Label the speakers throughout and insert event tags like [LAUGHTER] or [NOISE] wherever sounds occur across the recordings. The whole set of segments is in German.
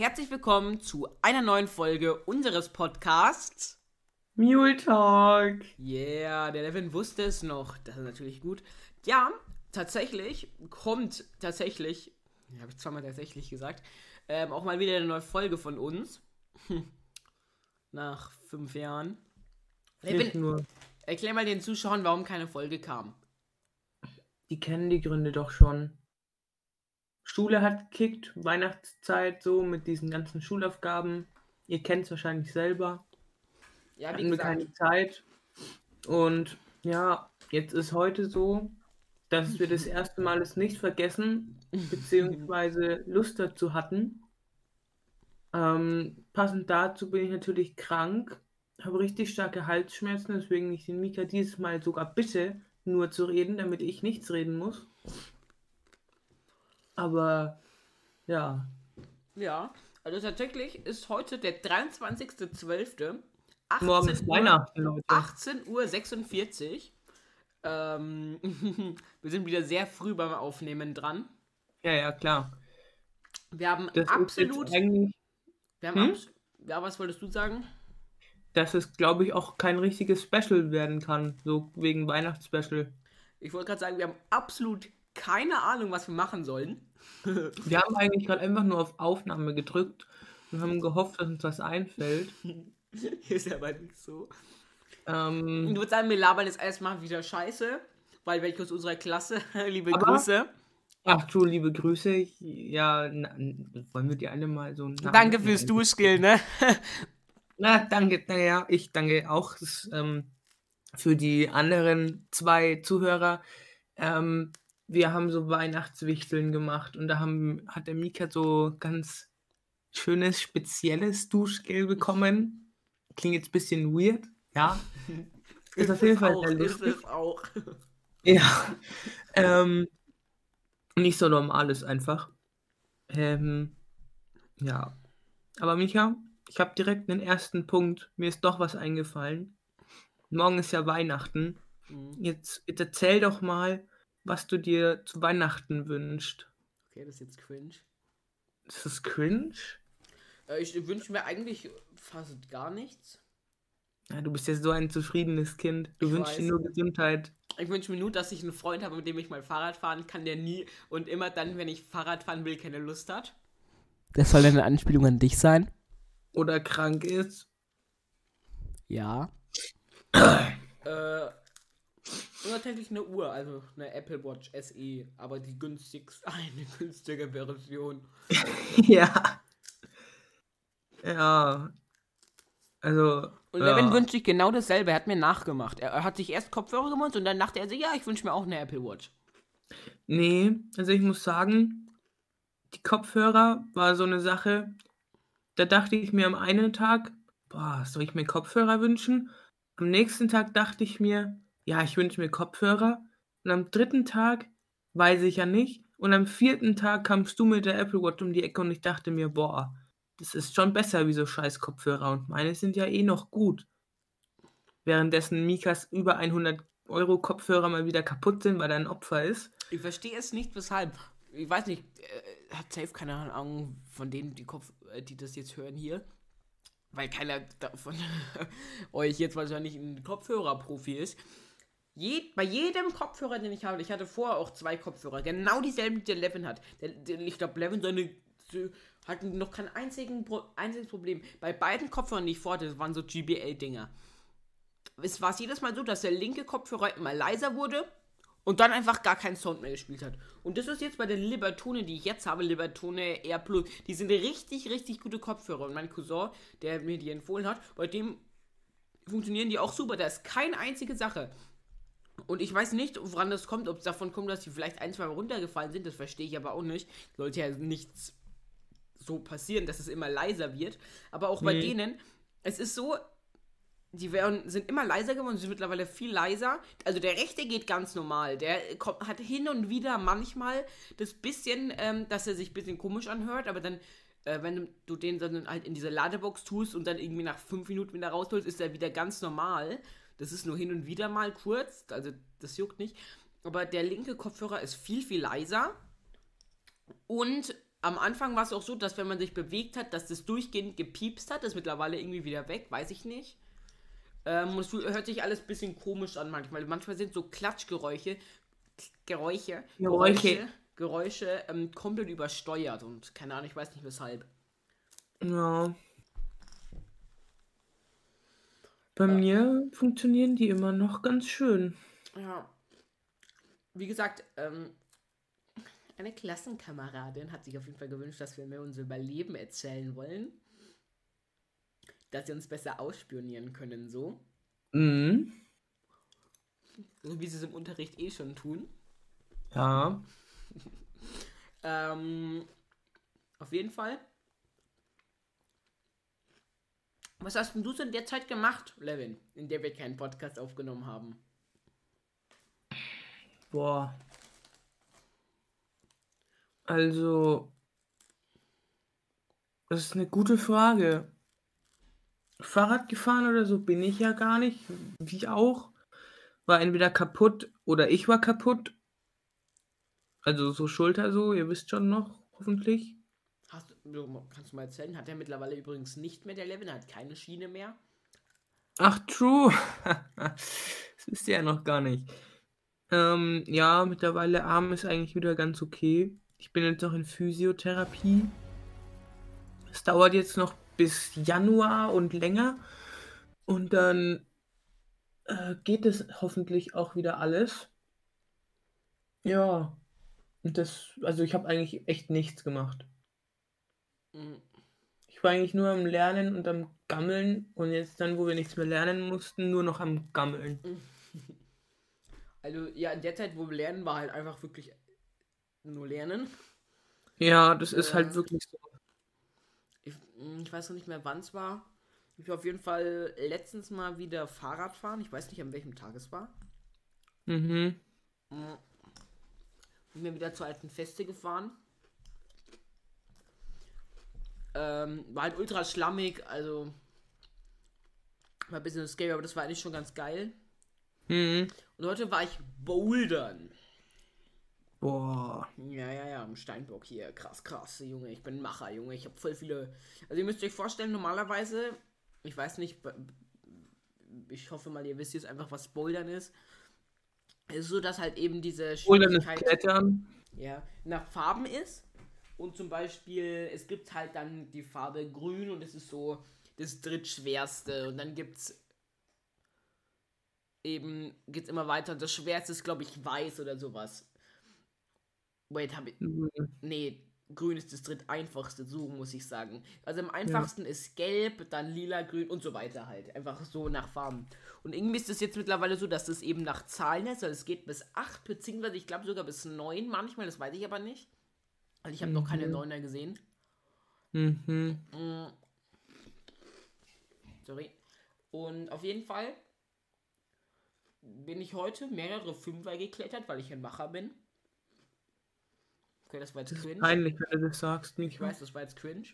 Speaker 1: herzlich willkommen zu einer neuen Folge unseres Podcasts.
Speaker 2: Mule Talk.
Speaker 1: Yeah, der Levin wusste es noch. Das ist natürlich gut. Ja, tatsächlich kommt tatsächlich, habe ich zweimal tatsächlich gesagt, ähm, auch mal wieder eine neue Folge von uns. [LAUGHS] Nach fünf Jahren.
Speaker 2: Nicht nur.
Speaker 1: Erklär mal den Zuschauern, warum keine Folge kam.
Speaker 2: Die kennen die Gründe doch schon. Schule hat gekickt, Weihnachtszeit so mit diesen ganzen Schulaufgaben. Ihr kennt es wahrscheinlich selber.
Speaker 1: Ja, wie
Speaker 2: Hatten
Speaker 1: gesagt,
Speaker 2: keine Zeit. Und ja, jetzt ist heute so, dass wir das erste Mal es nicht vergessen, [LAUGHS] beziehungsweise Lust dazu hatten. Ähm, passend dazu bin ich natürlich krank, habe richtig starke Halsschmerzen, weswegen ich den Mika dieses Mal sogar bitte, nur zu reden, damit ich nichts reden muss. Aber ja,
Speaker 1: ja, also tatsächlich ist heute der 23.12.
Speaker 2: morgen ist
Speaker 1: 18 Uhr-
Speaker 2: Weihnachten, Leute.
Speaker 1: 18.46 Uhr. Ähm, [LAUGHS] wir sind wieder sehr früh beim Aufnehmen dran.
Speaker 2: Ja, ja, klar.
Speaker 1: Wir haben
Speaker 2: Das
Speaker 1: absolut.
Speaker 2: eigentlich,
Speaker 1: Wir haben
Speaker 2: Hm?
Speaker 1: abs ja, was wolltest du sagen?
Speaker 2: dass es, glaube ich, auch kein richtiges Special werden kann, so wegen Weihnachtsspecial.
Speaker 1: Ich wollte gerade sagen, wir haben absolut keine Ahnung, was wir machen sollen. [LAUGHS]
Speaker 2: Wir haben eigentlich gerade einfach nur auf Aufnahme gedrückt und haben gehofft, dass uns was einfällt. [LAUGHS]
Speaker 1: ist aber nicht so.
Speaker 2: Ähm,
Speaker 1: Ich würde sagen, wir labern jetzt erstmal wieder Scheiße, weil welche aus unserer Klasse, [LAUGHS] liebe
Speaker 2: Aber-
Speaker 1: Grüße.
Speaker 2: ach du, liebe Grüße. Ja, na, wollen wir dir alle mal so
Speaker 1: Danke fürs? Duschskill, ne?
Speaker 2: Na, danke, naja, ich danke auch das, ähm, für die anderen zwei Zuhörer. Ähm, wir haben so Weihnachtswichteln gemacht und da haben, hat der Mika so ganz schönes, spezielles Duschgel bekommen. Klingt jetzt ein bisschen weird, ja. [LAUGHS] Ist auf jeden Fall
Speaker 1: auch,
Speaker 2: sehr
Speaker 1: ist
Speaker 2: lustig.
Speaker 1: auch. [LAUGHS]
Speaker 2: Ja. Ähm, nicht so normales einfach. Ähm, ja. Aber Micha, ich habe direkt einen ersten Punkt. Mir ist doch was eingefallen. Morgen ist ja Weihnachten.
Speaker 1: Mhm.
Speaker 2: Jetzt, jetzt erzähl doch mal, was du dir zu Weihnachten wünschst.
Speaker 1: Okay, das ist jetzt cringe.
Speaker 2: Ist das cringe?
Speaker 1: Äh, ich wünsche mir eigentlich fast gar nichts.
Speaker 2: Ja, du bist ja so ein zufriedenes Kind. Du
Speaker 1: Ich
Speaker 2: wünschst dir
Speaker 1: weiß.
Speaker 2: nur Gesundheit.
Speaker 1: Ich wünsche mir nur, dass ich einen Freund habe, mit dem ich mal Fahrrad fahren kann, der nie und immer dann, wenn ich Fahrrad fahren will, keine Lust hat. Das soll eine Anspielung an dich sein?
Speaker 2: Oder krank ist.
Speaker 1: Ja. äh, und tatsächlich eine Uhr, also eine Apple Watch SE, aber die günstigste, [LAUGHS] eine günstige Version.
Speaker 2: ja. Ja. Also.
Speaker 1: Und
Speaker 2: ja.
Speaker 1: Levin wünscht sich genau dasselbe, er hat mir nachgemacht. Er, er hat sich erst Kopfhörer gemacht und dann dachte er sich, ja, ich wünsche mir auch eine Apple Watch.
Speaker 2: Nee, also ich muss sagen, die Kopfhörer war so eine Sache, da dachte ich mir am einen Tag, boah, soll ich mir Kopfhörer wünschen? Am nächsten Tag dachte ich mir, ja, ich wünsche mir Kopfhörer. Und am dritten Tag weiß ich ja nicht. Und am vierten Tag kamst du mit der Apple Watch um die Ecke und ich dachte mir, boah, das ist schon besser wie so scheiß Kopfhörer und meine sind ja eh noch gut. Währenddessen Mikas über 100 Euro Kopfhörer mal wieder kaputt sind, weil er ein Opfer ist.
Speaker 1: Ich verstehe es nicht, weshalb. Ich weiß nicht, äh, hat safe keine Ahnung von denen, die, Kopf, äh, die das jetzt hören hier. Weil keiner davon [LAUGHS] euch jetzt wahrscheinlich ein Kopfhörerprofi ist. Je, bei jedem Kopfhörer, den ich habe, ich hatte vorher auch zwei Kopfhörer, genau dieselben, die der Levin hat. Der, der, ich glaube, Levin seine hat noch kein einzigen, einziges Problem. Bei beiden Kopfhörern, die ich vorhatte, das waren so GBL-Dinger. Es war jedes Mal so, dass der linke Kopfhörer immer leiser wurde und dann einfach gar keinen Sound mehr gespielt hat. Und das ist jetzt bei den Libertone, die ich jetzt habe, Libertone Air Plus. Die sind richtig, richtig gute Kopfhörer. Und mein Cousin, der mir die empfohlen hat, bei dem funktionieren die auch super. Da ist keine einzige Sache. Und ich weiß nicht, woran das kommt, ob es davon kommt, dass die vielleicht ein, zwei Mal runtergefallen sind. Das verstehe ich aber auch nicht. Sollte ja nichts so passieren, dass es immer leiser wird. Aber auch bei
Speaker 2: Nee.
Speaker 1: denen, es ist so, die werden, sind immer leiser geworden, sind mittlerweile viel leiser. Also der rechte geht ganz normal. Der kommt, hat hin und wieder manchmal das bisschen, ähm, dass er sich ein bisschen komisch anhört, aber dann, äh, wenn du den dann halt in diese Ladebox tust und dann irgendwie nach fünf Minuten wieder rausholst, ist er wieder ganz normal. Das ist nur hin und wieder mal kurz, also das juckt nicht. Aber der linke Kopfhörer ist viel, viel leiser. Und am Anfang war es auch so, dass wenn man sich bewegt hat, dass das durchgehend gepiepst hat. Das ist mittlerweile irgendwie wieder weg, weiß ich nicht. Ähm, es hört sich alles ein bisschen komisch an manchmal. Manchmal sind so Klatschgeräusche, Geräusche, Geräusche, Geräusche ähm, komplett übersteuert und keine Ahnung, ich weiß nicht weshalb.
Speaker 2: Ja. Bei ja. mir funktionieren die immer noch ganz schön.
Speaker 1: Ja. Wie gesagt, ähm, eine Klassenkameradin hat sich auf jeden Fall gewünscht, dass wir mir unser Überleben erzählen wollen. Dass sie uns besser ausspionieren können, so. Mhm. So wie sie es im Unterricht eh schon tun.
Speaker 2: Ja. [LAUGHS]
Speaker 1: ähm, auf jeden Fall. Was hast denn du so in der Zeit gemacht, Levin, in der wir keinen Podcast aufgenommen haben?
Speaker 2: Boah. Also, das ist eine gute Frage. Fahrrad gefahren oder so bin ich ja gar nicht. Wie auch. War entweder kaputt oder ich war kaputt. Also so Schulter so, ihr wisst schon noch, hoffentlich.
Speaker 1: Hast, kannst du mal erzählen? Hat er mittlerweile übrigens nicht mehr der Level, er hat keine Schiene mehr.
Speaker 2: Ach, true. [LAUGHS] das wisst ihr ja noch gar nicht. Ähm, ja, mittlerweile Arm ist eigentlich wieder ganz okay. Ich bin jetzt noch in Physiotherapie. Es dauert jetzt noch bis Januar und länger. Und dann äh, geht es hoffentlich auch wieder alles. Ja. Und das, also ich habe eigentlich echt nichts gemacht. Mhm. Ich war eigentlich nur am Lernen und am Gammeln und jetzt dann, wo wir nichts mehr lernen mussten, nur noch am Gammeln. [LAUGHS]
Speaker 1: Also ja, in der Zeit, wo wir lernen, war halt einfach wirklich nur lernen.
Speaker 2: Ja, das ist halt wirklich so.
Speaker 1: Ich, hm, ich weiß noch nicht mehr, wann es war. Ich war auf jeden Fall letztens mal wieder Fahrrad fahren. Ich weiß nicht, an welchem Tag es war. Mhm. Hm. Bin mir wieder zur alten Feste gefahren. Ähm, war halt ultra schlammig, also war ein bisschen scary, aber das war eigentlich schon ganz geil. Mhm. Und heute war ich bouldern. Boah. Ja, ja, ja, im Steinbock hier. Krass, krass, Junge. Ich bin Macher, Junge. Ich habe voll viele. Also, ihr müsst euch vorstellen, normalerweise, ich weiß nicht, ich hoffe mal, ihr wisst jetzt einfach, was Bouldern ist. Es ist so, dass halt eben diese
Speaker 2: Schwierigkeit Klettern.
Speaker 1: Ja, nach Farben ist. Und zum Beispiel, es gibt halt dann die Farbe grün und es ist so das drittschwerste. Und dann gibt's eben, geht's immer weiter. Und das schwerste ist, glaube ich, weiß oder sowas. Wait, habe ich. Mhm. Nee, grün ist das dritt einfachste, so muss ich sagen. Also am einfachsten ja. ist gelb, dann lila, grün und so weiter halt. Einfach so nach Farben. Und irgendwie ist es jetzt mittlerweile so, dass es eben nach Zahlen ist. Also es geht bis 8, beziehungsweise ich glaube sogar bis 9 manchmal, das weiß ich aber nicht. Also ich habe mhm. noch keine 9er mhm. gesehen. Mhm. Mm. Sorry. Und auf jeden Fall bin ich heute mehrere Fünfer geklettert, weil ich ein Wacher bin. Okay, das war jetzt
Speaker 2: das cringe. Peinlich, wenn du das sagst,
Speaker 1: nicht. Ich weiß, das war jetzt cringe.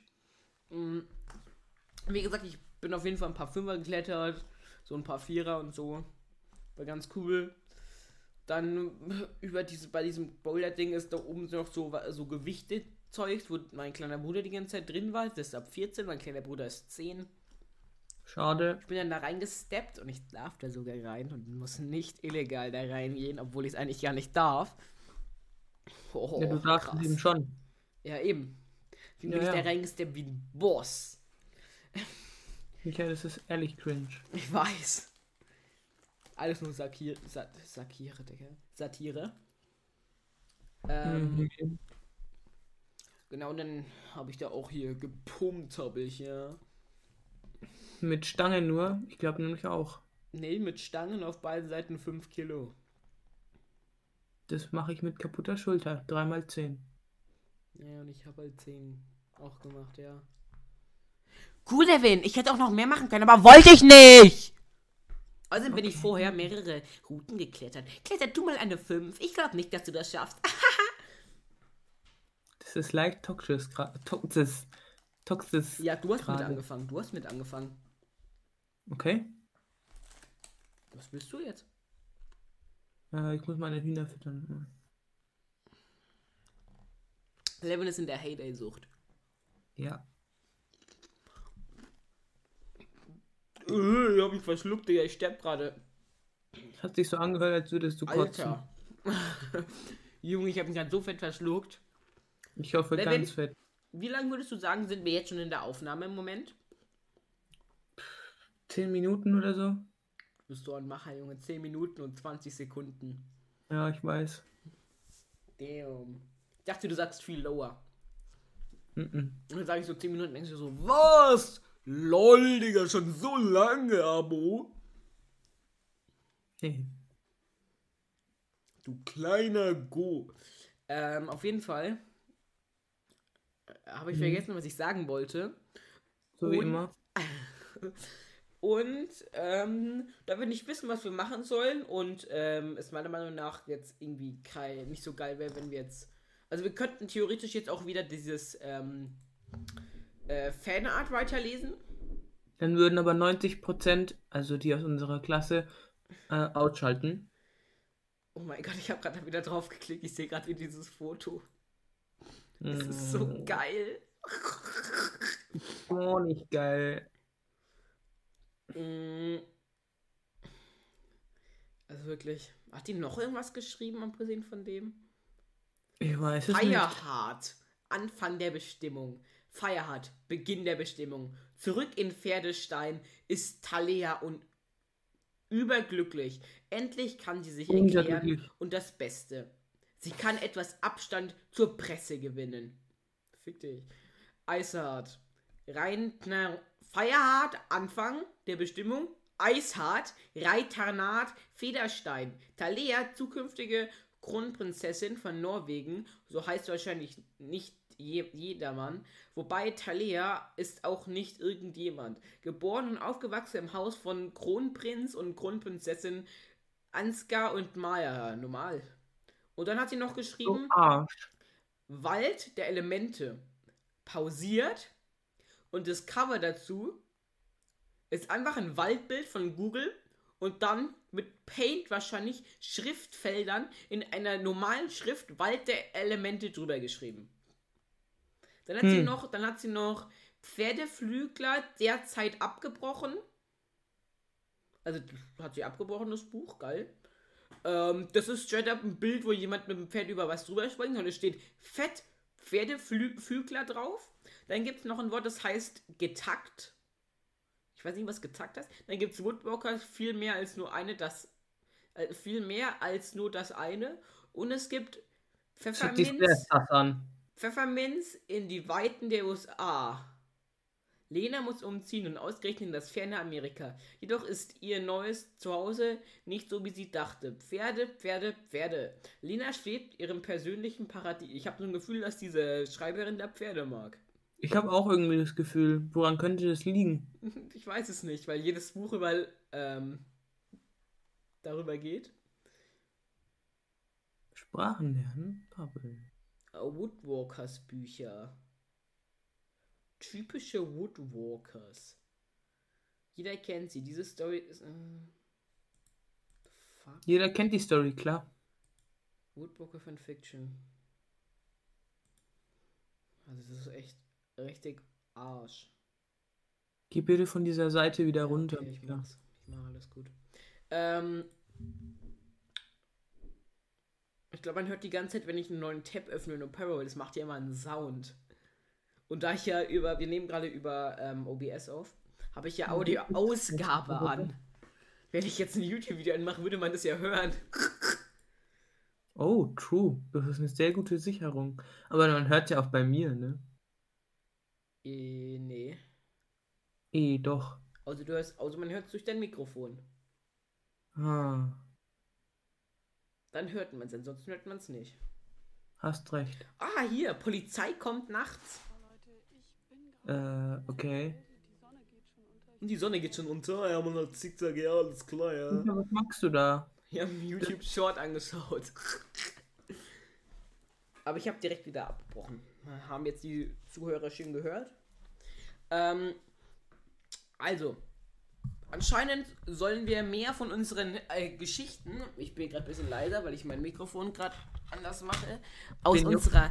Speaker 1: Mhm. Wie gesagt, ich bin auf jeden Fall ein paar Fünfer geklettert, so ein paar Vierer und so. War ganz cool. Dann über diese, bei diesem Boulder-Ding ist da oben noch so, so Gewichte-Zeugs, wo mein kleiner Bruder die ganze Zeit drin war. Das ist ab 14, mein kleiner Bruder ist 10.
Speaker 2: Schade.
Speaker 1: Ich bin dann da reingesteppt und ich darf da sogar rein und muss nicht illegal da reingehen, obwohl ich es eigentlich gar nicht darf.
Speaker 2: Oh, ja, du sagst es eben schon.
Speaker 1: Ja, eben. Wie ja, bin ich ja. da reingesteppt wie ein Boss.
Speaker 2: Michael, das ist ehrlich cringe.
Speaker 1: Ich weiß. Alles nur Sakir Sa Satire, Digga. Satire. Ähm, mhm. Genau, und dann habe ich da auch hier gepumpt, habe ich, ja.
Speaker 2: Mit Stangen nur? Ich glaube nämlich auch.
Speaker 1: Nee, mit Stangen auf beiden Seiten 5 Kilo.
Speaker 2: Das mache ich mit kaputter Schulter. 3x10.
Speaker 1: Ja, und ich habe halt 10 auch gemacht, ja. Cool, Devin. Ich hätte auch noch mehr machen können, aber wollte ich nicht. Außerdem okay. bin ich vorher mehrere Routen geklettert. Kletter du mal eine 5. Ich glaube nicht, dass du das schaffst. [LAUGHS]
Speaker 2: das ist leicht toxisch. Toxisch. Toxisch.
Speaker 1: Ja, du hast grade. mit angefangen. Du hast mit angefangen.
Speaker 2: Okay.
Speaker 1: Was willst du jetzt?
Speaker 2: Äh, ich muss meine Hühner füttern.
Speaker 1: Levin ist in der Heyday-Sucht.
Speaker 2: Ja.
Speaker 1: Ich hab mich verschluckt, Digga. Ich sterb gerade.
Speaker 2: Hat sich so angehört, als würdest du kotzen.
Speaker 1: Alter. [LAUGHS] Junge, ich hab mich gerade so fett verschluckt.
Speaker 2: Ich hoffe
Speaker 1: Levin?
Speaker 2: ganz fett.
Speaker 1: Wie lange würdest du sagen, sind wir jetzt schon in der Aufnahme im Moment?
Speaker 2: Zehn Minuten oder so?
Speaker 1: Bist du ein Macher, Junge. 10 Minuten und 20 Sekunden.
Speaker 2: Ja, ich weiß.
Speaker 1: Damn. Ich dachte, du sagst viel lower.
Speaker 2: Mhm.
Speaker 1: Und dann sage ich so 10 Minuten, denkst du so, was? Lol, Digga, schon so lange, Abo. Du kleiner Go. Ähm, auf jeden Fall äh, habe ich
Speaker 2: Mhm.
Speaker 1: vergessen, was ich sagen wollte.
Speaker 2: So wie
Speaker 1: Und-
Speaker 2: immer. [LAUGHS]
Speaker 1: Und ähm, da wir nicht wissen, was wir machen sollen und ähm, es meiner Meinung nach jetzt irgendwie kein, nicht so geil wäre, wenn wir jetzt. Also wir könnten theoretisch jetzt auch wieder dieses ähm, äh, Fanart weiterlesen.
Speaker 2: Dann würden aber 90%, also die aus unserer Klasse, äh, ausschalten.
Speaker 1: Oh mein Gott, ich habe gerade wieder drauf geklickt. Ich sehe gerade dieses Foto. Das ist so
Speaker 2: Mm,
Speaker 1: geil.
Speaker 2: Oh, nicht geil.
Speaker 1: Mm. Also wirklich. Hat die noch irgendwas geschrieben, abgesehen von dem?
Speaker 2: Ich weiß es nicht.
Speaker 1: Feierhart. Anfang der Bestimmung. Feierhart. Beginn der Bestimmung. Zurück in Pferdestein ist Talea und überglücklich. Endlich kann sie sich erklären und das Beste. Sie kann etwas Abstand zur Presse gewinnen. Fick dich. Eishart. Reintner. Feierhart. Anfang der Bestimmung. Eishart. Reiternat. Federstein. Talea. Zukünftige Kronprinzessin von Norwegen. So heißt wahrscheinlich nicht je, jedermann. Wobei Talea ist auch nicht irgendjemand. Geboren und aufgewachsen im Haus von Kronprinz und Kronprinzessin Ansgar und Maya. Normal. Und dann hat sie noch geschrieben,
Speaker 2: Arsch.
Speaker 1: Wald der Elemente. Pausiert. Und das Cover dazu ist einfach ein Waldbild von Google und dann mit Paint wahrscheinlich Schriftfeldern in einer normalen Schrift Wald der Elemente drüber geschrieben. Dann hat sie
Speaker 2: Hm.
Speaker 1: noch, dann hat sie noch Pferdeflügler derzeit abgebrochen. Also hat sie abgebrochen, das Buch, geil. Ähm, das ist straight up ein Bild, wo jemand mit dem Pferd über was drüber springt und es steht fett Pferdeflügler drauf. Dann gibt es noch ein Wort, das heißt getackt. Ich weiß nicht, was getackt heißt. Dann gibt es Woodwalkers viel mehr als nur eine, das äh, viel mehr als nur das eine. Und es gibt Pfefferminz. Pfefferminz in die Weiten der USA. Lena muss umziehen und ausgerechnet in das ferne Amerika. Jedoch ist ihr neues Zuhause nicht so, wie sie dachte. Pferde, Pferde, Pferde. Lena schwebt ihrem persönlichen Paradies. Ich habe so ein Gefühl, dass diese Schreiberin der Pferde mag.
Speaker 2: Ich habe auch irgendwie das Gefühl, woran könnte das liegen? [LAUGHS]
Speaker 1: Ich weiß es nicht, weil jedes Buch über ähm, darüber geht.
Speaker 2: Sprachen lernen, Pappeln.
Speaker 1: Äh, Woodwalkers Bücher. Typische Woodwalkers. Jeder kennt sie. Diese Story ist. Äh, fuck.
Speaker 2: Jeder kennt die Story, klar.
Speaker 1: Woodwalker von Fiction. Also, das ist echt richtig Arsch.
Speaker 2: Geh bitte von dieser Seite wieder runter.
Speaker 1: Okay, ich mach's. Ich mach alles gut. Ähm. Ich glaube, man hört die ganze Zeit, wenn ich einen neuen Tab öffne in Opera, das macht ja immer einen Sound. Und da ich ja über, wir nehmen gerade über ähm, OBS auf, habe ich ja Audioausgabe [LAUGHS] an. Wenn ich jetzt ein YouTube-Video anmache, würde man das ja hören. [LAUGHS]
Speaker 2: Oh, true. Das ist eine sehr gute Sicherung. Aber man hört ja auch bei mir, ne?
Speaker 1: Äh, nee.
Speaker 2: Eh, doch.
Speaker 1: Also du hörst, also man hört es durch dein Mikrofon.
Speaker 2: Ah,
Speaker 1: Dann hört man es, ansonsten hört man es nicht.
Speaker 2: hast recht.
Speaker 1: Ah, hier, Polizei kommt nachts.
Speaker 2: Äh, okay.
Speaker 1: Die Sonne geht schon unter. Ja, man hat Zickzack, ja, alles klar, ja.
Speaker 2: Micha, was machst du da?
Speaker 1: Wir haben YouTube Short angeschaut. Aber ich habe direkt wieder abgebrochen. Haben jetzt die Zuhörer schön gehört. Ähm, also, anscheinend sollen wir mehr von unseren äh, Geschichten, ich bin gerade ein bisschen leiser, weil ich mein Mikrofon gerade anders mache, aus
Speaker 2: Den
Speaker 1: unserer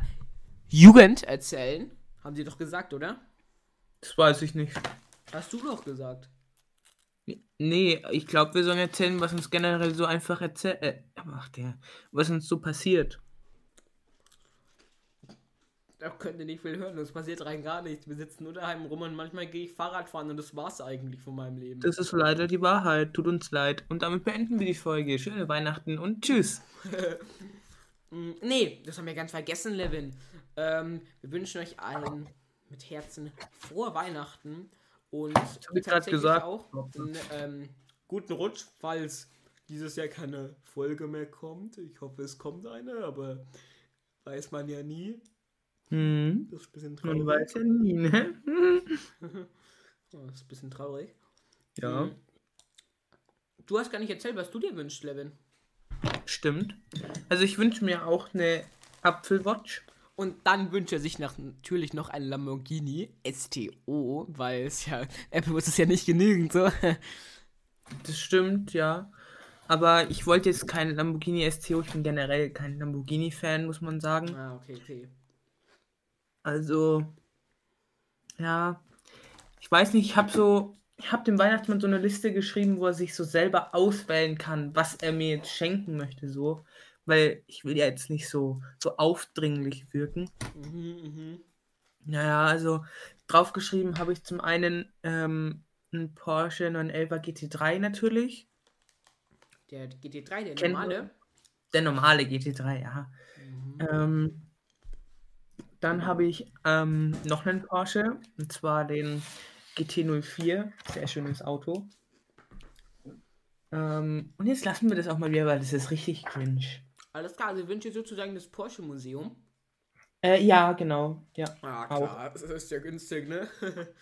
Speaker 1: Jugend erzählen. Haben sie doch gesagt, oder?
Speaker 2: Das weiß ich nicht.
Speaker 1: Hast du doch gesagt.
Speaker 2: Nee, ich glaube, wir sollen erzählen, was uns generell so einfach erzählt. Äh, ach, der. Was uns so passiert.
Speaker 1: Da könnt ihr nicht viel hören, es passiert rein gar nichts. Wir sitzen nur daheim rum und manchmal gehe ich Fahrrad fahren und das war's eigentlich von meinem Leben.
Speaker 2: Das ist leider die Wahrheit. Tut uns leid. Und damit beenden wir die Folge. Schöne Weihnachten und tschüss. [LAUGHS]
Speaker 1: Mm, nee, das haben wir ganz vergessen, Levin. Ähm, wir wünschen euch allen mit Herzen frohe Weihnachten und
Speaker 2: ich
Speaker 1: tatsächlich
Speaker 2: gesagt.
Speaker 1: auch einen ähm, guten Rutsch, falls dieses Jahr keine Folge mehr kommt. Ich hoffe, es kommt eine, aber weiß man ja nie.
Speaker 2: Hm.
Speaker 1: Das ist ein bisschen
Speaker 2: Man
Speaker 1: traurig.
Speaker 2: weiß ja nie, ne? [LAUGHS]
Speaker 1: Oh, das ist ein bisschen traurig.
Speaker 2: Ja,
Speaker 1: Mm. Du hast gar nicht erzählt, was du dir wünschst, Levin.
Speaker 2: stimmt. Also ich wünsche mir auch eine Apfelwatch.
Speaker 1: Und dann wünscht er sich nach, natürlich noch ein Lamborghini STO, weil es ja, Apple muss es ja nicht genügend, so.
Speaker 2: Das stimmt, ja. Aber ich wollte jetzt kein Lamborghini STO. Ich bin generell kein Lamborghini-Fan, muss man sagen.
Speaker 1: Ah, okay, okay.
Speaker 2: Also, ja. Ich weiß nicht, ich habe so, ich habe dem Weihnachtsmann so eine Liste geschrieben, wo er sich so selber auswählen kann, was er mir jetzt schenken möchte, so. Weil ich will ja jetzt nicht so, so aufdringlich wirken.
Speaker 1: Mhm, mhm.
Speaker 2: Naja, also draufgeschrieben habe ich zum einen ähm, einen Porsche 911 GT3 natürlich.
Speaker 1: Der GT3, der normale.
Speaker 2: Der normale GT3, ja.
Speaker 1: Mhm.
Speaker 2: Ähm, dann habe ich ähm, noch einen Porsche, und zwar den GT04. Sehr schönes Auto. Ähm, und jetzt lassen wir das auch mal wieder, weil das ist richtig cringe.
Speaker 1: Alles klar, also wünsche sozusagen das Porsche-Museum.
Speaker 2: Äh, ja, genau. Ja.
Speaker 1: Ah,
Speaker 2: klar,
Speaker 1: das ist ja günstig, ne? [LAUGHS]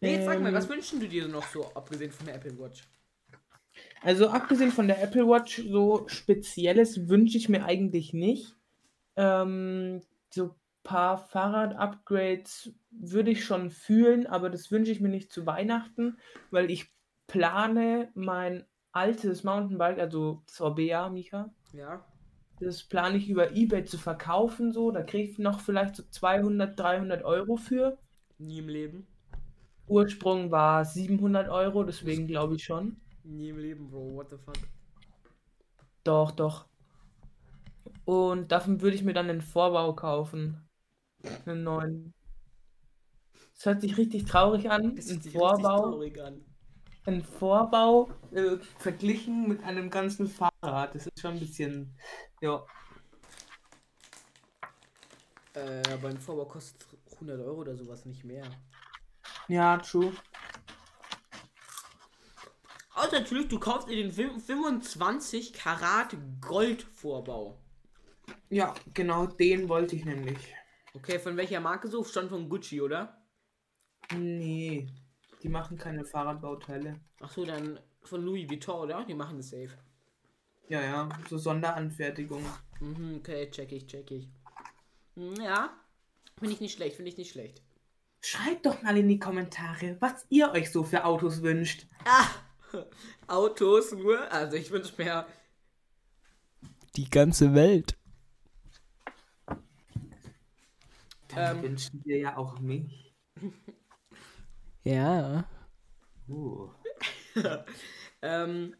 Speaker 1: nee, jetzt sag mal,
Speaker 2: Ähm.
Speaker 1: was wünschen du dir noch so, abgesehen von der Apple Watch?
Speaker 2: Also abgesehen von der Apple Watch, so Spezielles wünsche ich mir eigentlich nicht. Ähm, so paar Fahrrad-Upgrades würde ich schon fühlen, aber das wünsche ich mir nicht zu Weihnachten, weil ich plane mein altes Mountainbike, also das Orbea, Mika,
Speaker 1: Ja.
Speaker 2: das plane ich über Ebay zu verkaufen, so, da kriege ich noch vielleicht so 200, 300 Euro für.
Speaker 1: Nie im Leben.
Speaker 2: Ursprung war 700 Euro, deswegen glaube ich schon.
Speaker 1: Nie im Leben, Bro. What the fuck?
Speaker 2: Doch, doch. Und davon würde ich mir dann einen Vorbau kaufen. Einen neuen. Das hört sich richtig traurig an.
Speaker 1: Das
Speaker 2: Ein
Speaker 1: hört sich richtig
Speaker 2: Vorbau,
Speaker 1: traurig an.
Speaker 2: ein Vorbau äh, verglichen mit einem ganzen Fahrrad. Das ist schon ein bisschen. Ja.
Speaker 1: Äh, aber ein Vorbau kostet 100 Euro oder sowas, nicht mehr.
Speaker 2: Ja, true.
Speaker 1: Außer natürlich, du kaufst dir den fün- 25 Karat Gold Vorbau.
Speaker 2: Ja, genau den wollte ich nämlich.
Speaker 1: Okay, von welcher Marke so? Schon von Gucci, oder?
Speaker 2: Nee. Die machen keine Fahrradbauteile.
Speaker 1: Ach so, dann von Louis Vuitton, oder? Die machen das safe.
Speaker 2: Ja, ja, so Sonderanfertigung.
Speaker 1: Mhm, okay, check ich, check ich. Hm, Ja, finde ich nicht schlecht, finde ich nicht schlecht.
Speaker 2: Schreibt doch mal in die Kommentare, was ihr euch so für Autos wünscht.
Speaker 1: Ah, [LAUGHS] Autos nur, also ich wünsche mir die ganze Welt.
Speaker 2: Dann
Speaker 1: Ähm.
Speaker 2: wünschen wir ja auch mich.
Speaker 1: Ja.
Speaker 2: Uh. [LAUGHS]
Speaker 1: Ähm,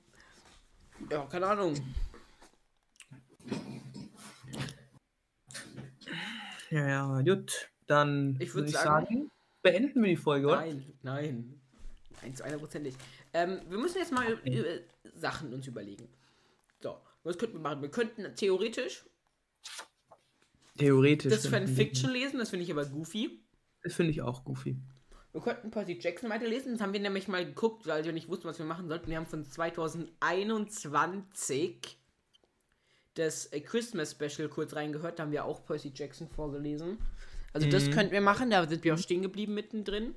Speaker 1: ja, keine Ahnung.
Speaker 2: Ja, ja, gut. Dann
Speaker 1: Ich würd
Speaker 2: würde ich
Speaker 1: sagen-
Speaker 2: sagen, beenden wir die Folge, oder?
Speaker 1: Nein, nein. Nein, zu einer Prozent nicht. Ähm, wir müssen jetzt mal über Sachen uns überlegen. So, was könnten wir machen? Wir könnten theoretisch
Speaker 2: Theoretisch.
Speaker 1: das Fanfiction lesen, das finde ich aber goofy.
Speaker 2: Das finde ich auch goofy.
Speaker 1: Wir könnten Percy Jackson weiterlesen. Das haben wir nämlich mal geguckt, weil wir nicht wussten, was wir machen sollten. Wir haben von 2021 das äh, Christmas Special kurz reingehört. Da haben wir auch Percy Jackson vorgelesen. Also das
Speaker 2: Mhm.
Speaker 1: könnten wir machen. Da sind wir auch stehen geblieben mittendrin.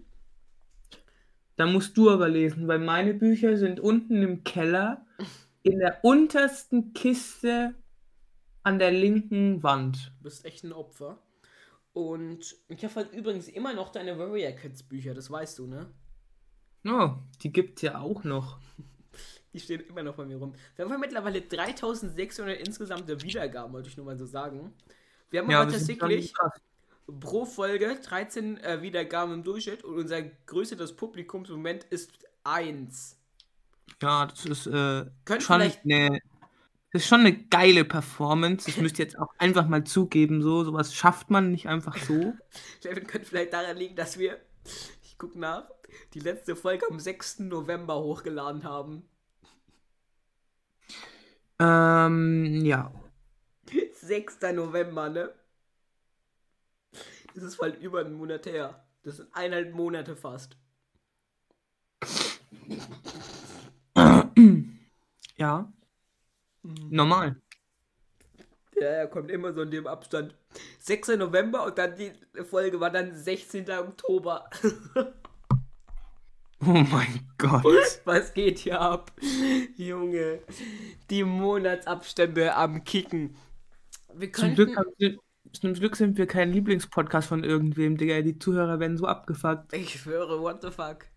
Speaker 2: Da musst du aber lesen, weil meine Bücher sind unten im Keller in der untersten Kiste an der linken Wand.
Speaker 1: Du bist echt ein Opfer. Und ich habe halt übrigens immer noch deine Warrior Kids Bücher, das weißt du, ne?
Speaker 2: Oh, die gibt's ja auch noch. [LAUGHS]
Speaker 1: Die stehen immer noch bei mir rum. Wir haben mittlerweile 3600 insgesamte Wiedergaben, wollte ich nur mal so sagen. Wir haben
Speaker 2: Ja,
Speaker 1: aber tatsächlich pro Folge 13 äh, Wiedergaben im Durchschnitt und unser größtes Publikumsmoment ist 1.
Speaker 2: Ja, das ist äh,
Speaker 1: Könnt
Speaker 2: schon eine, das ist schon eine geile Performance. Das müsst ihr jetzt auch einfach mal zugeben. So, sowas schafft man nicht einfach so. [LAUGHS]
Speaker 1: Levin könnte vielleicht daran liegen, dass wir, ich guck nach, die letzte Folge am 6. November hochgeladen haben.
Speaker 2: ähm, ja. [LAUGHS]
Speaker 1: 6. November, ne? Das ist bald über einen Monat her. Das sind eineinhalb Monate fast. [CLEARS THROAT]
Speaker 2: Ja. Normal.
Speaker 1: Ja, er kommt immer so in dem Abstand. 6. November und dann die Folge war dann 16. Oktober. [LAUGHS]
Speaker 2: Oh mein Gott.
Speaker 1: Was geht hier ab? Junge, die Monatsabstände am Kicken. Wir
Speaker 2: Zum Glück,
Speaker 1: könnten...
Speaker 2: haben wir, zum Glück sind wir kein Lieblingspodcast von irgendwem, Digga. Die Zuhörer werden so abgefuckt.
Speaker 1: Ich schwöre, what the fuck.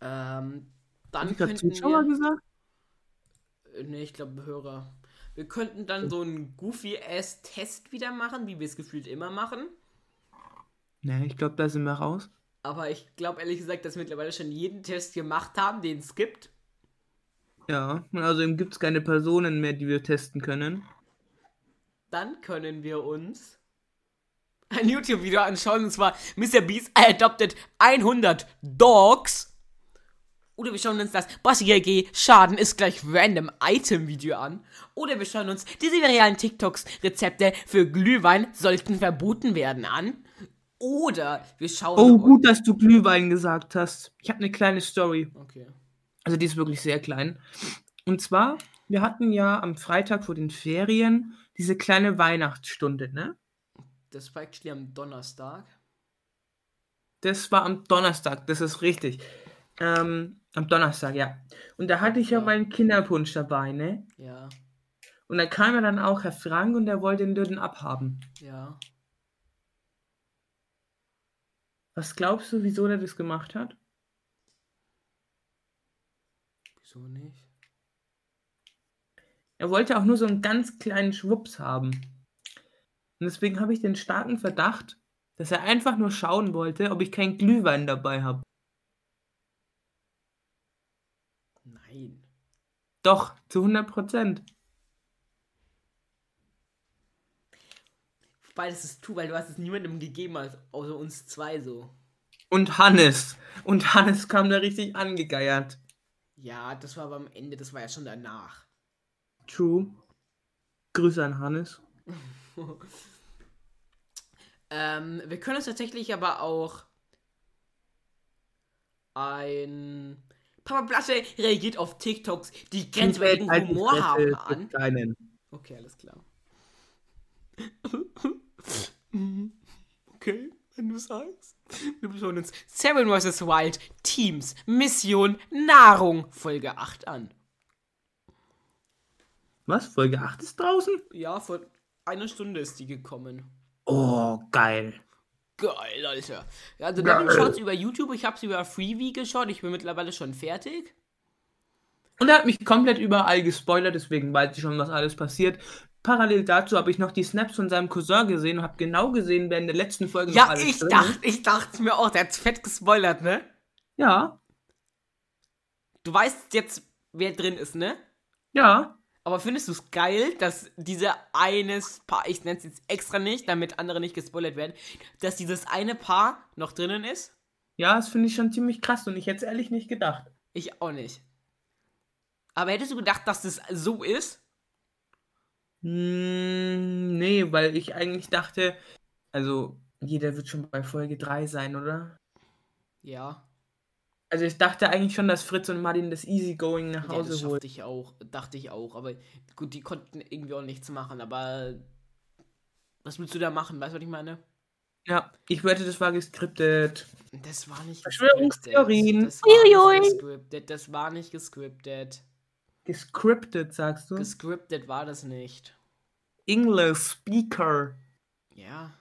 Speaker 1: Ähm, dann
Speaker 2: ich
Speaker 1: könnten
Speaker 2: Zuschauer
Speaker 1: wir...
Speaker 2: gesagt?
Speaker 1: Nee, ich glaube Hörer. Wir könnten dann so einen Goofy-Ass-Test wieder machen, wie wir es gefühlt immer machen.
Speaker 2: Nee, ich glaube, da sind wir raus.
Speaker 1: Aber ich glaube ehrlich gesagt, dass wir mittlerweile schon jeden Test gemacht haben, den es gibt.
Speaker 2: Ja, und außerdem gibt es keine Personen mehr, die wir testen können.
Speaker 1: Dann können wir uns ein YouTube-Video anschauen, und zwar Mr. Beast adopted 100 Dogs. Oder wir schauen uns das Bossy GG Schaden ist gleich random Item Video an. Oder wir schauen uns die serialen TikToks Rezepte für Glühwein sollten verboten werden an. Oder wir schauen
Speaker 2: Oh, gut, dass du Glühwein gesagt hast. Ich habe eine kleine Story.
Speaker 1: Okay.
Speaker 2: Also die ist wirklich sehr klein. Und zwar, wir hatten ja am Freitag vor den Ferien diese kleine Weihnachtsstunde, ne?
Speaker 1: Das war actually am Donnerstag.
Speaker 2: Das war am Donnerstag, das ist richtig. Ähm, am Donnerstag, ja. Und da hatte ich ja
Speaker 1: Ja.
Speaker 2: meinen Kinderpunsch dabei, ne?
Speaker 1: Ja,
Speaker 2: Und da kam ja dann auch Herr Frank und der wollte den Dürren abhaben.
Speaker 1: ja.
Speaker 2: Was glaubst du, wieso der das gemacht hat?
Speaker 1: Wieso nicht?
Speaker 2: Er wollte auch nur so einen ganz kleinen Schwupps haben. Und deswegen habe ich den starken Verdacht, dass er einfach nur schauen wollte, ob ich keinen Glühwein dabei habe.
Speaker 1: Nein.
Speaker 2: Doch, zu 100 Prozent.
Speaker 1: Wobei das ist tu, weil du hast es niemandem gegeben, außer uns zwei so.
Speaker 2: Und Hannes. Und Hannes kam da richtig angegeiert.
Speaker 1: Ja, das war aber am Ende, das war ja schon danach.
Speaker 2: True. Grüße an Hannes. [LAUGHS]
Speaker 1: Ähm, wir können uns tatsächlich aber auch ein Papa Platte reagiert auf TikToks, die grenzwertigen
Speaker 2: Alten
Speaker 1: Humor
Speaker 2: Fresse
Speaker 1: haben an.
Speaker 2: Kleinen.
Speaker 1: Okay, alles klar. okay, wenn du sagst. Wir schauen uns Seven vs. Wild Teams Mission Nahrung Folge 8 an.
Speaker 2: Was? Folge 8 ist draußen?
Speaker 1: Ja, vor einer Stunde ist die gekommen.
Speaker 2: Oh, geil.
Speaker 1: Geil, Alter. Also. Devin schaut's über YouTube, ich hab's über Freebie geschaut, ich bin mittlerweile schon fertig.
Speaker 2: Und er hat mich komplett überall gespoilert, deswegen weiß ich schon, was alles passiert. Parallel dazu habe ich noch die Snaps von seinem Cousin gesehen und habe genau gesehen, wer in der letzten Folge noch
Speaker 1: Ja,
Speaker 2: alles
Speaker 1: ich
Speaker 2: drin
Speaker 1: dachte,
Speaker 2: ist.
Speaker 1: ich dachte mir auch, der hat's fett gespoilert, ne?
Speaker 2: Ja,
Speaker 1: Du weißt jetzt, wer drin ist, ne?
Speaker 2: ja.
Speaker 1: Aber findest du es geil, dass diese eines Paar, ich nenne es jetzt extra nicht, damit andere nicht gespoilert werden, dass dieses eine Paar noch drinnen ist?
Speaker 2: Ja, das finde ich schon ziemlich krass und ich hätte es ehrlich nicht gedacht.
Speaker 1: Ich auch nicht. Aber hättest du gedacht, dass das so ist?
Speaker 2: Hm, nee, weil ich eigentlich dachte, also jeder wird schon bei Folge 3 sein, oder?
Speaker 1: Ja.
Speaker 2: Also ich dachte eigentlich schon, dass Fritz und Martin das Easygoing nach
Speaker 1: Ja,
Speaker 2: Hause
Speaker 1: das
Speaker 2: holen.
Speaker 1: dachte ich auch. Dachte ich auch. Aber gut, die konnten irgendwie auch nichts machen. Aber was willst du da machen? Weißt du, was ich meine?
Speaker 2: Ja, ich wette, das war geskriptet.
Speaker 1: Das war nicht
Speaker 2: Verschwörungstheorien.
Speaker 1: gescriptet. Das war nicht gescriptet. Das war nicht gescriptet.
Speaker 2: Gescriptet, sagst du?
Speaker 1: Gescriptet war das nicht.
Speaker 2: English Speaker.
Speaker 1: Ja.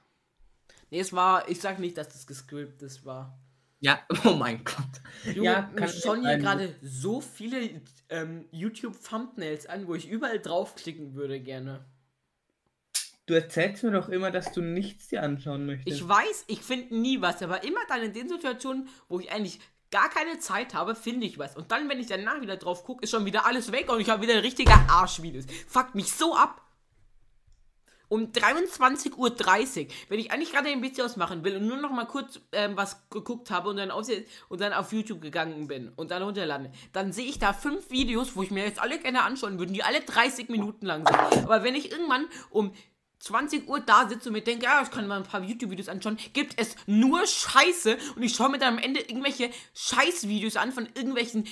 Speaker 1: Nee, es war, ich sag nicht, dass das gescriptet war.
Speaker 2: Ja, [LAUGHS] oh mein Gott.
Speaker 1: Junge,
Speaker 2: Ja,
Speaker 1: mir
Speaker 2: kann
Speaker 1: schauen hier gerade so viele ähm, YouTube-Thumbnails an, wo ich überall draufklicken würde gerne.
Speaker 2: Du erzählst mir doch immer, dass du nichts dir anschauen möchtest.
Speaker 1: Ich weiß, ich finde nie was, aber immer dann in den Situationen, wo ich eigentlich gar keine Zeit habe, finde ich was. Und dann, wenn ich danach wieder drauf gucke, ist schon wieder alles weg und ich habe wieder ein richtiger Arschvideos. Fuckt mich so ab. Um 23.30 Uhr, wenn ich eigentlich gerade ein bisschen ausmachen will und nur noch mal kurz ähm, was geguckt habe und dann, auf, und dann auf YouTube gegangen bin und dann runterlade, dann sehe ich da fünf Videos, wo ich mir jetzt alle gerne anschauen würde, die alle 30 Minuten lang sind. Aber wenn ich irgendwann um 20 Uhr da sitze und mir denke, ja, ich kann mal ein paar YouTube-Videos anschauen, gibt es nur Scheiße und ich schaue mir dann am Ende irgendwelche Scheiß-Videos an von irgendwelchen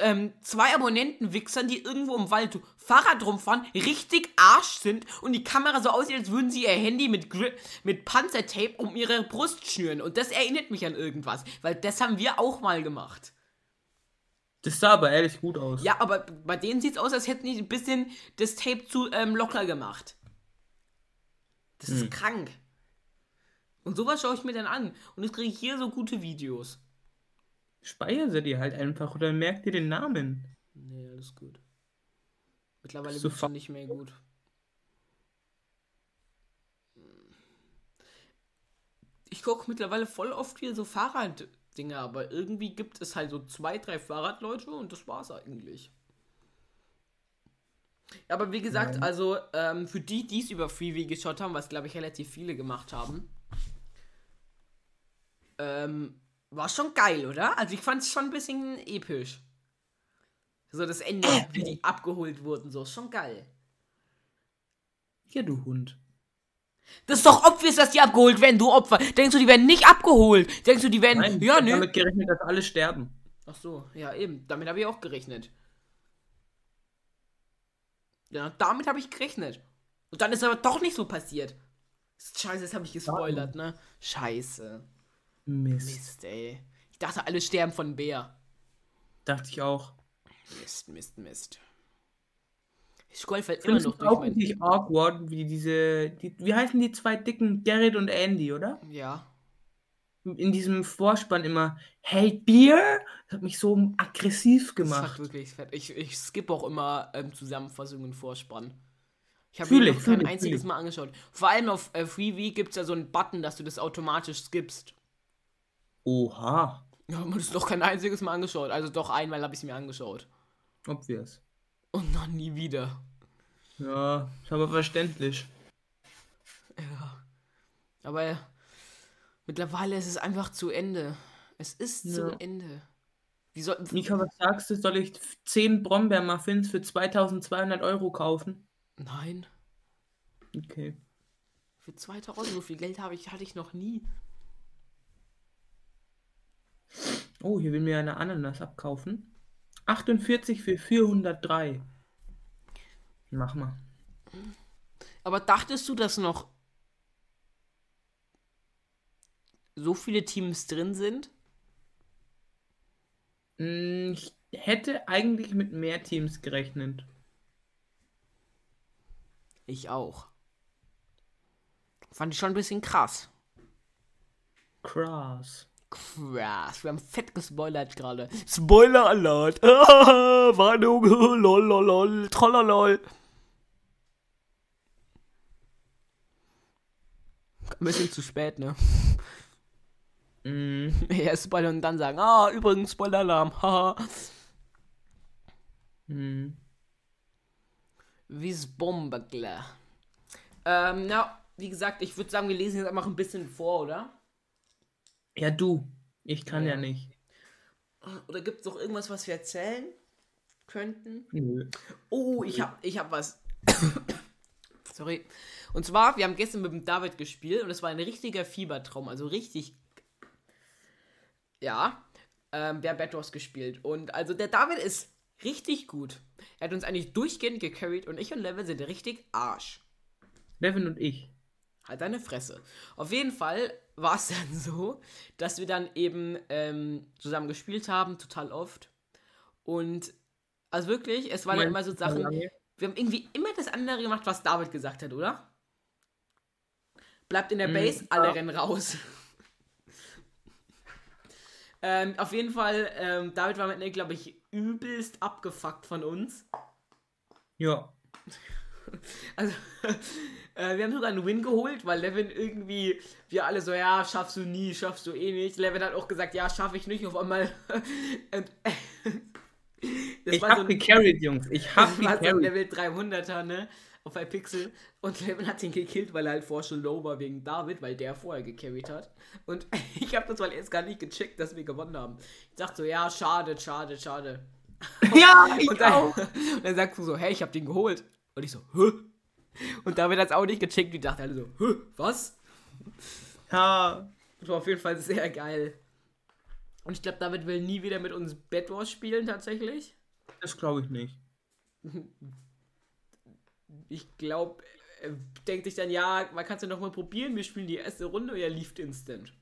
Speaker 1: ähm, zwei Abonnenten-Wichsern, die irgendwo im Wald Fahrrad rumfahren, richtig Arsch sind und die Kamera so aussieht, als würden sie ihr Handy mit, Gri mit Panzertape um ihre Brust schnüren. Und das erinnert mich an irgendwas, weil das haben wir auch mal gemacht.
Speaker 2: Das sah aber ehrlich gut aus.
Speaker 1: Ja, aber bei denen sieht es aus, als hätten die ein bisschen das Tape zu ähm, locker gemacht. Das hm. ist krank. Und sowas schaue ich mir dann an. Und jetzt kriege ich hier so gute Videos.
Speaker 2: Speicher sie dir halt einfach oder merk dir den Namen.
Speaker 1: Nee, alles gut. Mittlerweile so schon nicht mehr gut. Ich gucke mittlerweile voll oft hier so Fahrraddinger, aber irgendwie gibt es halt so zwei, drei Fahrradleute und das war's eigentlich. Aber wie gesagt, Nein. also ähm, für die, die es über Freeway geschaut haben, was glaube ich relativ viele gemacht haben, ähm, war schon geil, oder? Also ich fand es schon ein bisschen episch. So das Ende, [COUGHS] wie die abgeholt wurden, so ist schon geil.
Speaker 2: Ja, du Hund.
Speaker 1: Das ist doch obvious, dass die abgeholt werden, du Opfer. Denkst du, die werden nicht abgeholt? Denkst du, die werden.
Speaker 2: Nein, ja, ich nö. damit gerechnet, dass alle sterben.
Speaker 1: Ach so, ja, eben. Damit habe ich auch gerechnet. Ja, damit habe ich gerechnet. Und dann ist aber doch nicht so passiert. Scheiße, das habe ich gespoilert, ne? Scheiße. Mist. Mist, ey. Ich dachte, alle sterben von Bär.
Speaker 2: Dachte ich auch.
Speaker 1: Mist, Mist, Mist. Ich scroll fällt immer noch durch
Speaker 2: mein... nicht awkward, wie diese... Die, wie heißen die zwei dicken? Gerrit und Andy, oder?
Speaker 1: Ja.
Speaker 2: In diesem Vorspann immer, hey, Bier? Das hat mich so aggressiv gemacht. Das hat
Speaker 1: wirklich fett. Ich, ich skippe auch immer ähm, Zusammenfassungen Vorspann. Ich habe mir noch kein einziges Mal angeschaut. Vor allem auf äh, Freebie gibt es ja so einen Button, dass du das automatisch skippst.
Speaker 2: Oha.
Speaker 1: Ja, man ist doch kein einziges Mal angeschaut. Also doch einmal habe ich es mir angeschaut.
Speaker 2: Obvious.
Speaker 1: Und noch nie wieder.
Speaker 2: Ja, ist aber verständlich.
Speaker 1: Ja. Aber mittlerweile ist es einfach zu Ende. Es ist ja. zu Ende.
Speaker 2: Wie soll, Mika, was sagst du? Soll ich 10 Brombeermuffins für 2200 Euro kaufen?
Speaker 1: Nein.
Speaker 2: Okay.
Speaker 1: Für 2000 so viel Geld habe ich, hatte ich noch nie.
Speaker 2: Oh, hier will mir eine Ananas abkaufen. 48 für 403. Mach mal.
Speaker 1: Aber dachtest du, dass noch so viele Teams drin sind?
Speaker 2: Hm, ich hätte eigentlich mit mehr Teams gerechnet.
Speaker 1: Ich auch. Fand ich schon ein bisschen krass.
Speaker 2: Krass.
Speaker 1: Krass, wir haben fett gespoilert gerade. Spoiler Alert. [LAUGHS] Warnung. [LAUGHS] Lol, lol, lol. Trollerlol. Ein bisschen zu spät, ne? [LAUGHS] Mm. Ja, Spoiler und dann sagen, ah, übrigens, Spoiler-Alarm, haha. mm. Wie's Bombergler. Ähm, na, wie gesagt, ich würde sagen, wir lesen jetzt einfach ein bisschen vor, oder?
Speaker 2: Ja, du. Ich kann ja, ja nicht.
Speaker 1: Oder gibt es noch irgendwas, was wir erzählen könnten? Nö. Oh, ich hab, ich hab was. [COUGHS] Sorry. Und zwar, wir haben gestern mit dem David gespielt und es war ein richtiger Fiebertraum. Also richtig. Ja. Ähm, wir haben Bedwars gespielt. Und also der David ist richtig gut. Er hat uns eigentlich durchgehend gecarried und ich und Levin sind richtig Arsch.
Speaker 2: Levin und ich.
Speaker 1: Halt deine Fresse. Auf jeden Fall war es [LAUGHS] dann so, dass wir dann eben ähm, zusammen gespielt haben, total oft. Und also wirklich, es waren dann immer so Sachen. Wir haben irgendwie immer das andere gemacht, was David gesagt hat, oder? Bleibt in der mhm. Base, mhm, alle ja. rennen raus. [LAUGHS] ähm, auf jeden Fall, ähm, David war mit glaube ich, übelst abgefuckt von uns.
Speaker 2: Ja. [LAUGHS]
Speaker 1: Also, Äh, wir haben sogar einen Win geholt, weil Levin irgendwie, wir alle so, ja, schaffst du nie, schaffst du eh nicht. Levin hat auch gesagt, ja, schaffe ich nicht. Auf einmal. [LAUGHS] Und, [LAUGHS]
Speaker 2: ich hab so ein, gecarried, Jungs. Ich hab [LAUGHS]
Speaker 1: gecarried. So ein Level 300er, ne? Auf ein Pixel. Und Levin hat ihn gekillt, weil er halt vorher schon low war wegen David, weil der vorher gecarried hat. Und ich habe das mal erst gar nicht gecheckt, dass wir gewonnen haben. Ich dachte so, ja, schade, schade, schade.
Speaker 2: ja, ich
Speaker 1: und dann,
Speaker 2: auch.
Speaker 1: Und dann sagst du so, hey, ich hab den geholt. Und ich so, hä? Und David hat es auch nicht gecheckt. Die dachte alle so, was?
Speaker 2: Ja.
Speaker 1: Das war auf jeden Fall sehr geil. Und ich glaube, David will nie wieder mit uns Bed Wars spielen, tatsächlich.
Speaker 2: Das glaube ich nicht.
Speaker 1: Ich glaube, er denkt sich dann, ja, man kann es ja nochmal probieren. Wir spielen die erste Runde und er lief instant.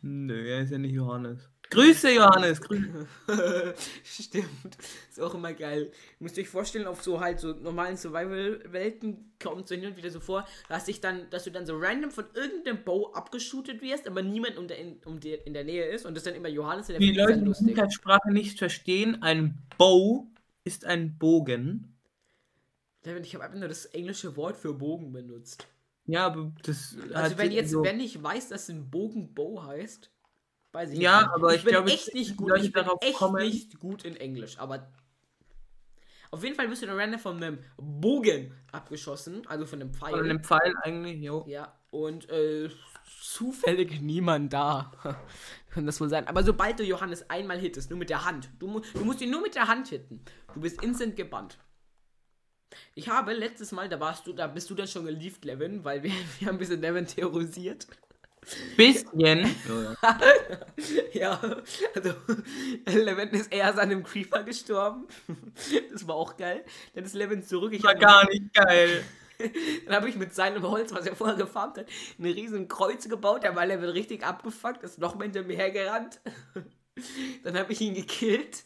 Speaker 2: Nö, er ist ja nicht Johannes. Grüße, Johannes. Grüße. [LAUGHS]
Speaker 1: Stimmt. Ist auch immer geil. Ihr müsst euch vorstellen, auf so halt so normalen Survival-Welten kommt so hin und wieder so vor, dass ich dann, dass du dann so random von irgendeinem Bow abgeschootet wirst, aber niemand um der, in, um der, in der Nähe ist und das dann immer Johannes,
Speaker 2: der Die Leute, die die Sprache nicht verstehen, ein Bow ist ein Bogen.
Speaker 1: Ich habe einfach nur das englische Wort für Bogen benutzt.
Speaker 2: Ja, aber das.
Speaker 1: Also wenn jetzt, so wenn ich weiß, dass ein Bogen Bow heißt,
Speaker 2: Weiß ich ja, nicht. aber ich, ich bin glaube,
Speaker 1: echt nicht gut. Ich bin echt kommen. nicht gut in Englisch. Aber auf jeden Fall wirst du dann random von einem Bogen abgeschossen, also von einem Pfeil. Von
Speaker 2: einem Pfeil eigentlich, jo.
Speaker 1: Ja, und äh, zufällig niemand da. [LAUGHS] Kann das wohl sein. Aber sobald du Johannes einmal hittest, nur mit der Hand, du, du musst ihn nur mit der Hand hitten, du bist instant gebannt. Ich habe letztes Mal, da warst du, da bist du dann schon gelieft, Levin, weil wir, [LAUGHS] wir haben ein bisschen Levin terrorisiert.
Speaker 2: Bisschen.
Speaker 1: ja, [LAUGHS] also Levin ist erst an einem Creeper gestorben. Das war auch geil. Dann ist Levin zurück.
Speaker 2: Ich war gar nicht geil. [LAUGHS]
Speaker 1: Dann habe ich mit seinem Holz, was er vorher gefarmt hat, eine riesen Kreuz gebaut. Da war Levin richtig abgefuckt, ist noch mal hinter mir hergerannt. [LAUGHS] Dann habe ich ihn gekillt.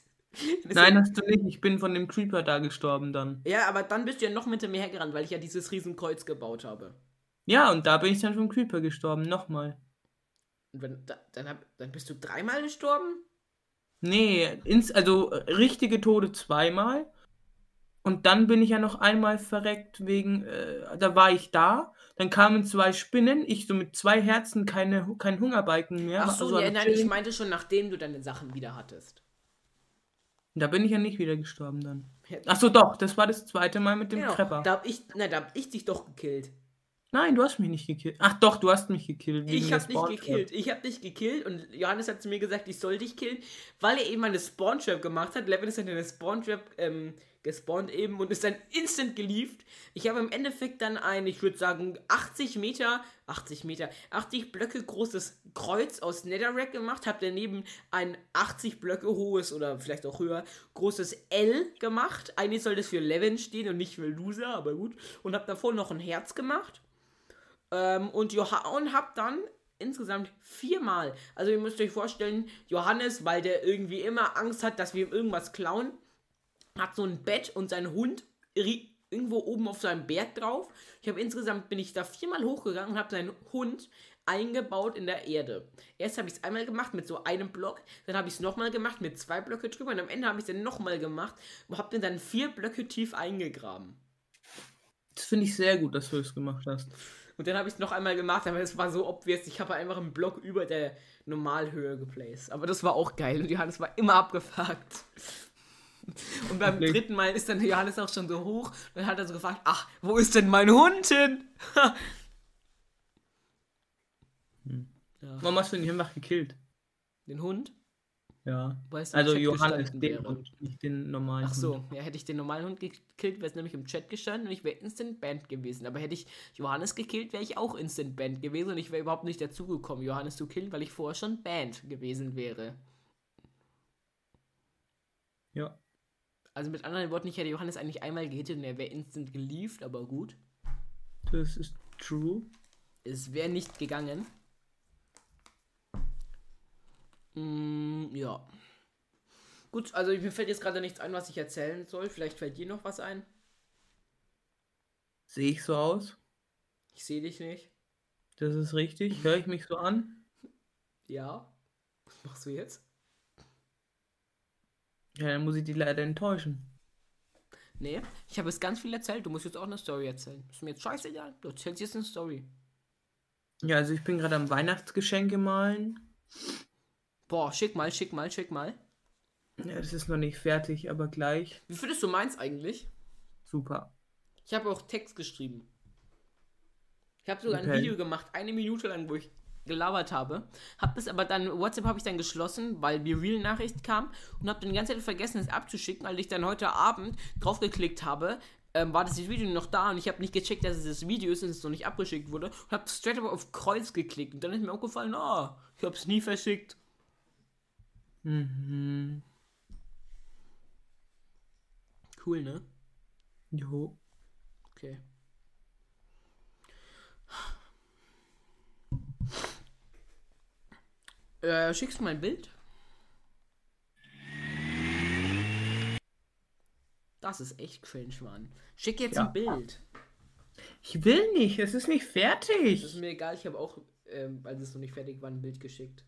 Speaker 2: Nein, hast du nicht. Ich bin von dem Creeper da gestorben dann.
Speaker 1: Ja, aber dann bist du ja noch hinter mir hergerannt, weil ich ja dieses riesen Kreuz gebaut habe.
Speaker 2: Ja, und da bin ich dann vom Creeper gestorben, nochmal.
Speaker 1: Und wenn, da, dann, hab, dann bist du dreimal gestorben?
Speaker 2: Nee, ins, also äh, richtige Tode zweimal. Und dann bin ich ja noch einmal verreckt wegen, äh, da war ich da, dann kamen zwei Spinnen, ich so mit zwei Herzen keine, kein Hungerbalken mehr.
Speaker 1: Ach so, also ja, nein, ich meinte schon, nachdem du deine Sachen wieder hattest.
Speaker 2: Da bin ich ja nicht wieder gestorben dann. Ach so, doch, das war das zweite Mal mit dem genau, Trepper.
Speaker 1: Da hab ich, na, da hab ich dich doch gekillt.
Speaker 2: Nein, du hast mich nicht gekillt. Ach doch, du hast mich gekillt.
Speaker 1: Ich hab dich gekillt. Ich hab dich gekillt und Johannes hat zu mir gesagt, ich soll dich killen, weil er eben eine Spawn-Trap gemacht hat. Levin ist dann in eine Spawn-Trap ähm, gespawnt eben und ist dann instant gelieft. Ich habe im Endeffekt dann ein, ich würde sagen, 80 Meter, 80 Meter, 80 Blöcke großes Kreuz aus Netherrack gemacht, habe daneben ein 80 Blöcke hohes oder vielleicht auch höher großes L gemacht. Eigentlich soll das für Levin stehen und nicht für Loser, aber gut. Und habe davor noch ein Herz gemacht ähm, und, und hab dann insgesamt viermal, also ihr müsst euch vorstellen, Johannes, weil der irgendwie immer Angst hat, dass wir ihm irgendwas klauen, hat so ein Bett und sein Hund irgendwo oben auf seinem Berg drauf. Ich habe insgesamt bin ich da viermal hochgegangen und habe seinen Hund eingebaut in der Erde. Erst habe ich es einmal gemacht mit so einem Block, dann habe ich es nochmal gemacht mit zwei Blöcke drüber und am Ende habe ich es dann nochmal gemacht und habe den dann vier Blöcke tief eingegraben.
Speaker 2: Das finde ich sehr gut, dass du es gemacht hast.
Speaker 1: Und dann habe ich es noch einmal gemacht, aber es war so obvious. Ich habe einfach einen Block über der Normalhöhe geplaced. Aber das war auch geil und Johannes war immer abgefuckt. Und beim dritten Mal ist dann Johannes auch schon so hoch. Und dann hat er so gefragt, ach, wo ist denn mein Hund hin?
Speaker 2: hm. ja. Warum hast du ihn einfach gekillt?
Speaker 1: Den Hund?
Speaker 2: Ja. Also Johannes den Hund, nicht den normalen
Speaker 1: Ach so, Hund. ja, hätte ich den normalen Hund gekillt, wäre es nämlich im Chat gestanden und ich wäre Instant Band gewesen. Aber hätte ich Johannes gekillt, wäre ich auch Instant Band gewesen und ich wäre überhaupt nicht dazugekommen, Johannes zu killen, weil ich vorher schon Band gewesen wäre.
Speaker 2: Ja.
Speaker 1: Also mit anderen Worten, ich hätte Johannes eigentlich einmal gehittet und er wäre instant geliefert, aber gut.
Speaker 2: Das ist true.
Speaker 1: Es wäre nicht gegangen. Mm, ja. Gut, also mir fällt jetzt gerade nichts ein, was ich erzählen soll. Vielleicht fällt dir noch was ein.
Speaker 2: Sehe ich so aus?
Speaker 1: Ich sehe dich nicht.
Speaker 2: Das ist richtig. Höre ich mich so an?
Speaker 1: Ja. Was machst du jetzt?
Speaker 2: Ja, dann muss ich dich leider enttäuschen.
Speaker 1: Nee, ich habe jetzt ganz viel erzählt. Du musst jetzt auch eine Story erzählen. Ist mir jetzt scheißegal. Du erzählst jetzt eine Story.
Speaker 2: Ja, also ich bin gerade am Weihnachtsgeschenke malen.
Speaker 1: Boah, schick mal, schick mal, schick mal.
Speaker 2: Ja, das ist noch nicht fertig, aber gleich.
Speaker 1: Wie findest du meins eigentlich?
Speaker 2: Super.
Speaker 1: Ich habe auch Text geschrieben. Ich habe sogar ein
Speaker 2: Okay.
Speaker 1: Video gemacht, eine Minute lang, wo ich gelabert habe. Hab das aber dann, WhatsApp habe ich dann geschlossen, weil die Real-Nachricht kam und habe dann die ganze Zeit vergessen, es abzuschicken. Als ich dann heute Abend draufgeklickt habe, ähm, war das Video noch da und ich habe nicht gecheckt, dass es das Video ist und es noch nicht abgeschickt wurde und habe straight up auf Kreuz geklickt und dann ist mir aufgefallen, ah, ich habe es nie verschickt.
Speaker 2: Mhm.
Speaker 1: Cool, ne?
Speaker 2: Jo.
Speaker 1: Okay. Äh, schickst du mein Bild? Das ist echt cringe, Mann. Schick jetzt
Speaker 2: Ja.
Speaker 1: ein Bild.
Speaker 2: Ich will nicht, es ist nicht
Speaker 1: Das ist
Speaker 2: fertig.
Speaker 1: mir egal, ich habe auch, ähm, als es noch nicht fertig war, ein Bild geschickt.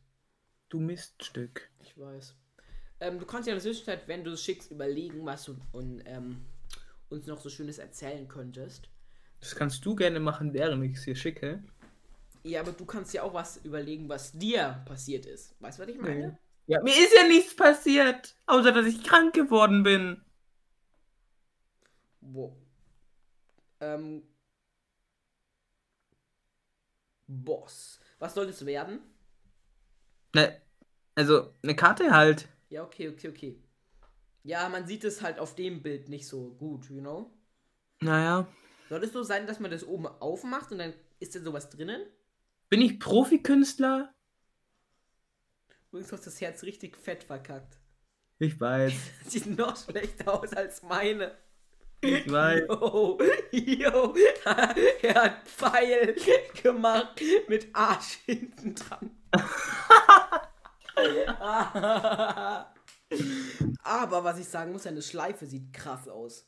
Speaker 2: Du Miststück.
Speaker 1: Ich weiß. Ähm, du kannst ja in der Zwischenzeit, wenn du es schickst, überlegen, was du und, ähm, uns noch so Schönes erzählen könntest.
Speaker 2: Das kannst du gerne machen, während ich es hier schicke.
Speaker 1: Ja, aber du kannst ja auch was überlegen, was dir passiert ist. Weißt du, was ich meine?
Speaker 2: Ja, mir ist ja nichts passiert, außer dass ich krank geworden bin.
Speaker 1: Wo? Ähm. Boss. Was solltest du werden?
Speaker 2: Ne, also eine Karte halt.
Speaker 1: Ja, okay, okay, okay. Ja, man sieht es halt auf dem Bild nicht so gut, you know?
Speaker 2: Naja.
Speaker 1: Soll es so sein, dass man das oben aufmacht und dann ist da sowas drinnen?
Speaker 2: Bin ich Profikünstler?
Speaker 1: Übrigens hast du das Herz richtig fett verkackt.
Speaker 2: Ich weiß. [LAUGHS]
Speaker 1: Sieht noch schlechter aus als meine.
Speaker 2: Ich weiß.
Speaker 1: Yo, yo, [LAUGHS] er hat Pfeil gemacht mit Arsch hinten dran. [LAUGHS] [LAUGHS] Aber was ich sagen muss, seine Schleife sieht krass aus.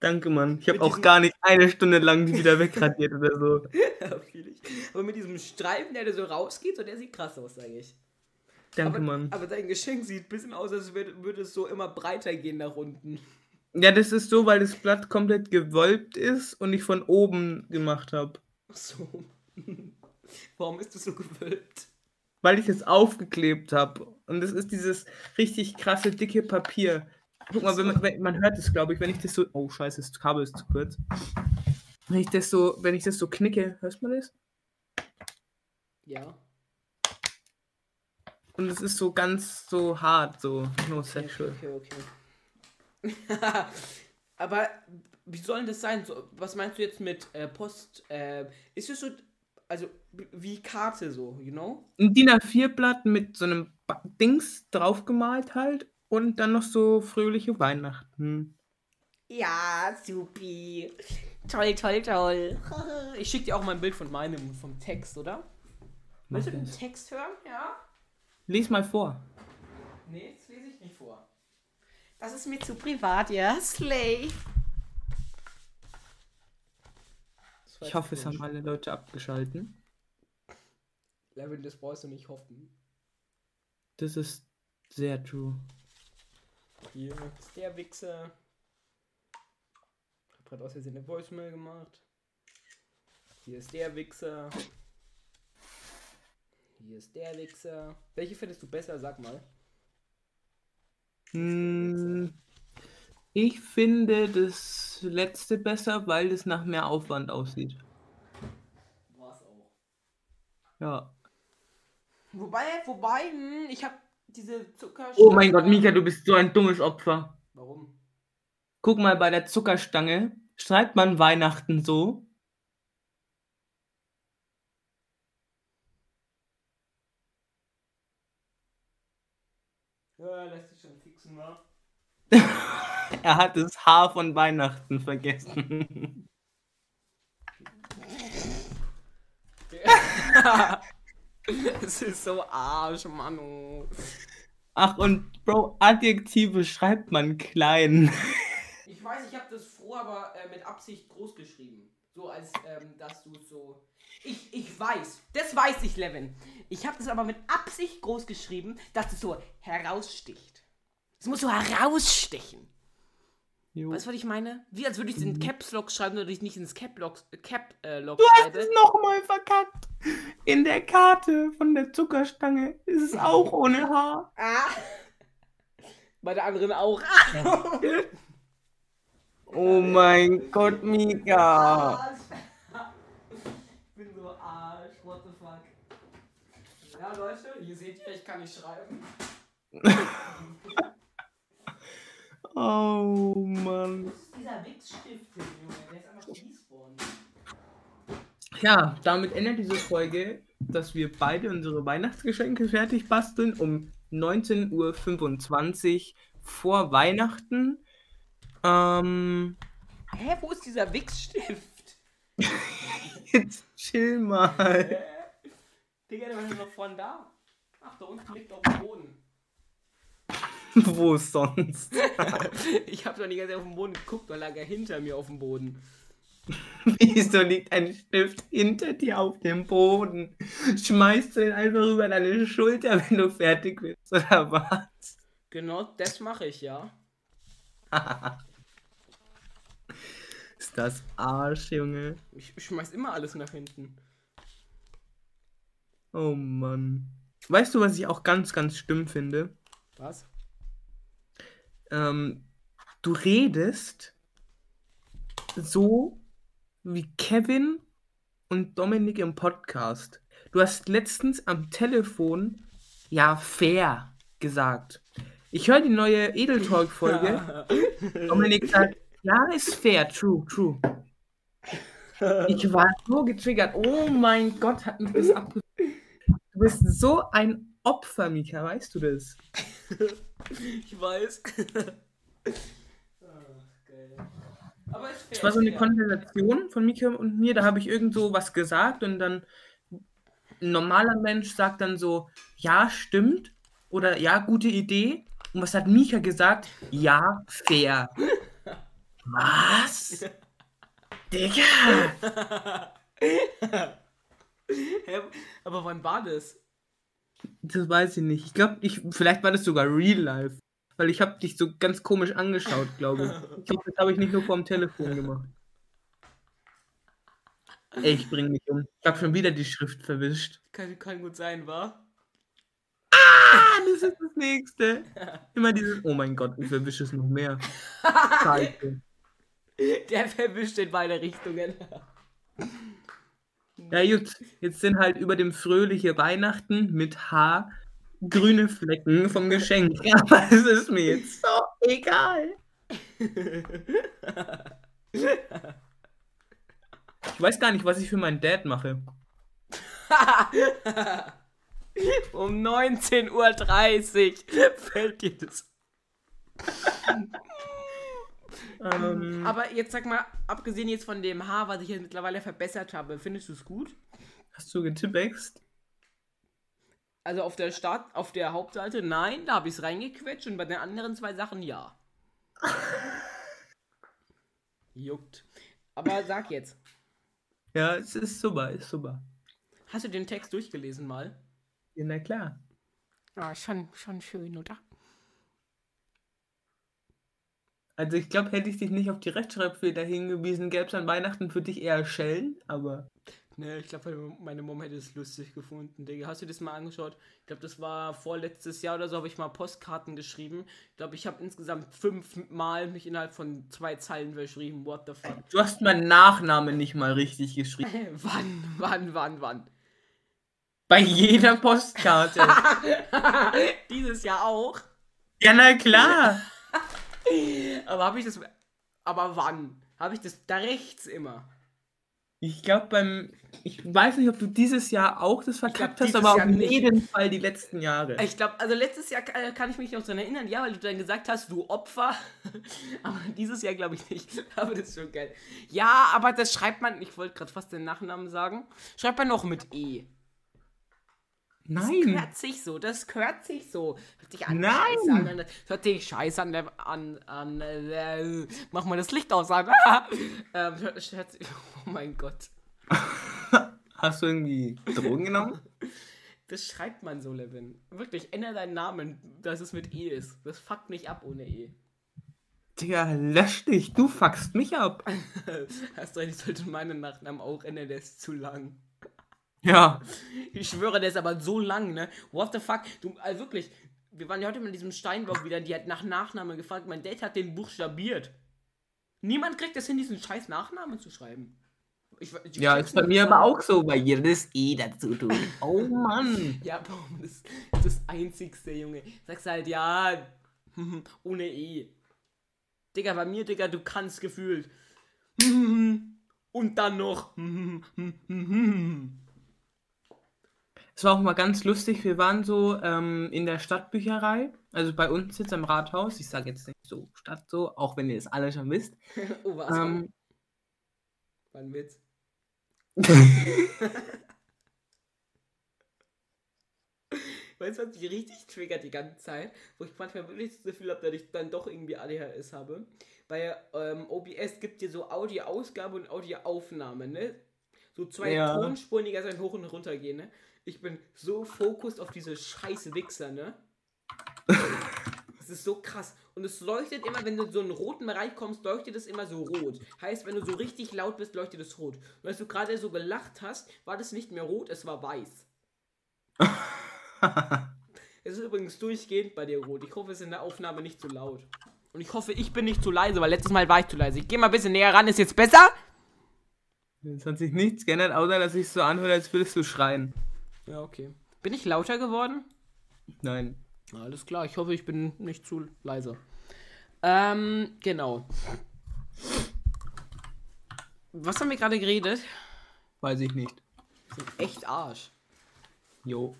Speaker 2: Danke, Mann. Ich habe auch gar nicht eine Stunde lang die wieder wegradiert oder so. [LAUGHS]
Speaker 1: Ja, fühl ich. Aber mit diesem Streifen, der da so rausgeht, so der sieht krass aus, sage ich.
Speaker 2: Danke,
Speaker 1: aber,
Speaker 2: Mann.
Speaker 1: aber dein Geschenk sieht ein bisschen aus, als würde, würde es so immer breiter gehen nach unten.
Speaker 2: Ja, das ist so, weil das Blatt komplett gewölbt ist und ich von oben gemacht habe.
Speaker 1: Ach So. [LAUGHS] Warum ist es so gewölbt?
Speaker 2: Weil ich es aufgeklebt habe. Und das ist dieses richtig krasse, dicke Papier. Guck mal, wenn man, wenn, man hört es, glaube ich, wenn ich das so. Oh, scheiße, das Kabel ist zu kurz. Wenn ich das so, wenn ich das so knicke, hörst man das?
Speaker 1: Ja.
Speaker 2: Und es ist so ganz so hart, so no
Speaker 1: Okay,
Speaker 2: sexual.
Speaker 1: okay, okay. [LAUGHS] Aber wie soll denn das sein? So, was meinst du jetzt mit äh, Post? Äh, ist es so, also wie Karte so, you know?
Speaker 2: Ein DIN A4-Blatt mit so einem Ba- Dings draufgemalt halt und dann noch so fröhliche Weihnachten.
Speaker 1: Ja, supi. Toll, toll, toll. [LAUGHS] Ich schicke dir auch mal ein Bild von meinem, vom Text, oder? Willst du den. Text hören? Ja?
Speaker 2: Lies mal vor.
Speaker 1: Nee, das lese ich nicht vor. Das ist mir zu privat, ja? Slay. Das war
Speaker 2: Ich hoffe, es haben alle Leute abgeschalten.
Speaker 1: Levin, das brauchst du nicht hoffen.
Speaker 2: Das ist sehr true.
Speaker 1: Hier ist der Wichser. Hab grad aus Versehen eine Voicemail gemacht. Hier ist der Wichser. Hier ist der Wichser. Welche findest du besser? Sag mal.
Speaker 2: Hm, ich finde das letzte besser, weil es nach mehr Aufwand aussieht.
Speaker 1: War's auch.
Speaker 2: Ja.
Speaker 1: Wobei, wobei, hm, ich hab diese Zucker.
Speaker 2: Oh mein Gott, Mika, du bist so ein dummes Opfer.
Speaker 1: Warum?
Speaker 2: Guck mal, bei der Zuckerstange schreibt man Weihnachten so.
Speaker 1: Ja, lässt sich schon fixen, wa? [LAUGHS] [LAUGHS]
Speaker 2: Er hat das Haar von Weihnachten vergessen. [LAUGHS]
Speaker 1: Es ist so Arsch, Manu.
Speaker 2: Ach, und Bro, Adjektive schreibt man klein.
Speaker 1: Ich weiß, ich habe das vor, aber äh, mit Absicht groß geschrieben. So als, ähm, dass du so. Ich, ich weiß, das weiß ich, Levin. Ich habe das aber mit Absicht groß geschrieben, dass es so heraussticht. Es muss so herausstechen.
Speaker 2: Jo.
Speaker 1: Weißt du, was ich meine? Wie als würde ich es in
Speaker 2: Mhm.
Speaker 1: Caps Lock schreiben oder ich nicht ins Cap Lock, Cap, äh, Lock
Speaker 2: Du hast es nochmal verkackt. In der Karte von der Zuckerstange ist es auch ohne Haar.
Speaker 1: Ah. [LAUGHS] Bei der anderen auch. [LAUGHS]
Speaker 2: Oh mein Gott, Mika.
Speaker 1: Ich bin so Arsch. What the fuck? Ja, Leute, ihr seht ja, ich kann nicht schreiben. [LAUGHS]
Speaker 2: Oh Mann.
Speaker 1: Dieser Wichsstift, Junge? Der ist einfach respawned.
Speaker 2: Ja, damit endet diese Folge, dass wir beide unsere Weihnachtsgeschenke fertig basteln um 19.25 Uhr vor Weihnachten. Ähm,
Speaker 1: Hä, wo ist dieser Wichsstift? [LAUGHS]
Speaker 2: jetzt chill mal.
Speaker 1: Hä? Digga, der war doch noch vorne da. Ach, da unten liegt auf dem Boden. [LAUGHS]
Speaker 2: Wo sonst? [LAUGHS]
Speaker 1: Ich hab doch die ganze Zeit auf den Boden geguckt, da lag er hinter mir auf dem Boden. [LAUGHS]
Speaker 2: Wieso liegt ein Stift hinter dir auf dem Boden? Schmeißt du den einfach über deine Schulter, wenn du fertig bist, oder was?
Speaker 1: Genau, das mache ich, ja.
Speaker 2: Ist das Arsch, Junge?
Speaker 1: Ich schmeiß immer alles nach hinten.
Speaker 2: Oh Mann. Weißt du, was ich auch ganz, ganz schlimm finde?
Speaker 1: Was?
Speaker 2: Ähm, du redest so wie Kevin und Dominik im Podcast. Du hast letztens am Telefon ja fair gesagt. Ich höre die neue Edel Talk Folge. [LAUGHS] Dominik sagt, ja, ist fair, true, true. Ich war so getriggert. Oh mein Gott, hat mich das [LAUGHS] abge... Du bist so ein Opfer, Mika, weißt du das? [LAUGHS]
Speaker 1: ich weiß. [LAUGHS] Aber.
Speaker 2: Es war so eine. Konversation von Mika und mir, da habe ich irgend so was gesagt und dann ein normaler Mensch sagt dann so, ja, stimmt oder ja, gute Idee. Und was hat Mika gesagt? Ja, fair. [LAUGHS] Was? Digga!
Speaker 1: Hä? Aber wann war das?
Speaker 2: Das weiß ich nicht. Ich glaube, ich, vielleicht war das sogar real life. Weil ich habe dich so ganz komisch angeschaut, glaube ich. Ich glaube, das habe ich nicht nur vorm Telefon gemacht. Ey, ich bring mich um. Ich habe schon wieder die Schrift verwischt.
Speaker 1: Kann, kann gut sein, war?
Speaker 2: Ah, das ist das nächste. Immer dieses, oh mein Gott, ich verwische es noch mehr. [LAUGHS] Scheiße.
Speaker 1: Der verwischt in beide Richtungen.
Speaker 2: Ja, gut, jetzt sind halt über dem fröhliche Weihnachten mit H grüne Flecken vom Geschenk. Aber es [LAUGHS] ist mir jetzt so egal. [LAUGHS] Ich weiß gar nicht, was ich für meinen Dad mache. [LAUGHS]
Speaker 1: um 19.30 Uhr fällt dir das.
Speaker 2: Ähm,
Speaker 1: Aber jetzt sag mal, abgesehen jetzt von dem Haar, was ich jetzt mittlerweile verbessert habe, findest du es gut?
Speaker 2: hast du getippext?
Speaker 1: Also auf der Start, auf der Hauptseite, nein, da habe ich es reingequetscht und bei den anderen zwei Sachen ja. [LAUGHS] Juckt. Aber sag jetzt,
Speaker 2: Ja, es ist super, ist super.
Speaker 1: hast du den Text durchgelesen mal?
Speaker 2: Ja, na klar.
Speaker 1: Ah, schon, schon schön, oder?
Speaker 2: Also ich glaube, hätte ich dich nicht auf die Rechtschreibfehler hingewiesen, gäbe es an Weihnachten für dich eher Schellen, aber
Speaker 1: Ne, ich glaube, meine Mom hätte es lustig gefunden, Digga. Hast du das mal angeschaut? Ich glaube, das war vorletztes Jahr oder so, habe ich mal Postkarten geschrieben. Ich glaube, ich habe insgesamt fünfmal mich innerhalb von zwei Zeilen verschrieben. What the fuck?
Speaker 2: du hast meinen Nachnamen nicht mal richtig geschrieben. [LAUGHS]
Speaker 1: wann, wann, wann, wann?
Speaker 2: Bei jeder Postkarte. [LAUGHS]
Speaker 1: Dieses Jahr auch.
Speaker 2: ja, na klar. [LAUGHS] [LAUGHS]
Speaker 1: Aber habe ich das. Aber wann? Habe ich das da rechts immer?
Speaker 2: Ich glaube beim. Ich weiß nicht, ob du dieses Jahr auch das verkackt
Speaker 1: glaub,
Speaker 2: hast, aber
Speaker 1: Jahr
Speaker 2: auf
Speaker 1: nicht.
Speaker 2: jeden Fall die letzten Jahre.
Speaker 1: Ich glaube, also letztes Jahr äh, kann ich mich noch daran erinnern, ja, weil du dann gesagt hast, du Opfer. [LAUGHS] aber dieses Jahr glaube ich nicht. [LAUGHS] Aber das ist schon geil. Ja, aber das schreibt man, ich wollte gerade fast den Nachnamen sagen, schreibt man noch mit E. Das
Speaker 2: Nein.
Speaker 1: gehört sich so, das gehört sich so. Hört sich an
Speaker 2: Nein.
Speaker 1: Scheiße an, das hört sich scheiße an, der- an, an äh, mach mal das Licht aus an. [LAUGHS] ähm, oh mein Gott. [LAUGHS]
Speaker 2: Hast du irgendwie Drogen genommen? [LAUGHS]
Speaker 1: Das schreibt man so, Levin. Wirklich, ändere deinen Namen, dass es mit E ist. Das fuckt nicht ab ohne E.
Speaker 2: Digga, lösch dich, du fuckst mich ab.
Speaker 1: Hast du recht, ich sollte meinen Nachnamen auch ändern, der ist zu lang.
Speaker 2: Ja.
Speaker 1: Ich schwöre, der ist aber so lang, ne? What the fuck? Du, also wirklich, wir waren ja heute mit diesem Steinblock wieder, die hat nach Nachnamen gefragt. Mein Date hat den buchstabiert. Niemand kriegt es hin, diesen scheiß Nachnamen zu schreiben.
Speaker 2: Ich, ich ja, ist bei mir aber auch so, weil jedes E dazu tun. Oh Mann. [LAUGHS]
Speaker 1: ja, warum? Das ist das Einzigste, Junge. Sagst halt, ja, [LAUGHS] ohne E. Digga, bei mir, Digga, du kannst gefühlt. [LAUGHS] Und dann noch.
Speaker 2: Es war auch mal ganz lustig. Wir waren so ähm, in der Stadtbücherei, also bei uns jetzt am Rathaus. Ich sage jetzt nicht so Stadt so, auch wenn ihr es alle schon wisst. [LAUGHS] oh, was? Ähm,
Speaker 1: war ein Witz. [LAUGHS] weißt du, was mich richtig triggert die ganze Zeit? Wo ich manchmal wirklich das Gefühl habe, dass ich dann doch irgendwie ADHS habe. Bei ähm, OBS gibt dir so Audioausgabe und Audioaufnahme, ne? So zwei ja. Tonspuren, die ganz hoch und runter gehen, ne? Ich bin so fokussiert auf diese scheiß Wichser, ne? Das ist so krass. Und es leuchtet immer, wenn du in so einen roten Bereich kommst, leuchtet es immer so rot. Heißt, wenn du so richtig laut bist, leuchtet es rot. Und als du gerade so gelacht hast, war das nicht mehr rot, es war weiß. [LAUGHS] es ist übrigens durchgehend bei dir rot. Ich hoffe, es ist in der Aufnahme nicht zu laut. Und ich hoffe, ich bin nicht zu leise, weil letztes Mal war ich zu leise. Ich gehe mal ein bisschen näher ran, ist jetzt besser?
Speaker 2: Es hat sich nichts geändert, außer dass ich so anhöre, als würdest du schreien.
Speaker 1: Ja, okay. Bin ich lauter geworden?
Speaker 2: Nein.
Speaker 1: Alles klar, ich hoffe, ich bin nicht zu leise. Ähm, genau. Was haben wir gerade geredet?
Speaker 2: Weiß ich nicht.
Speaker 1: Wir sind echt Arsch.
Speaker 2: Jo.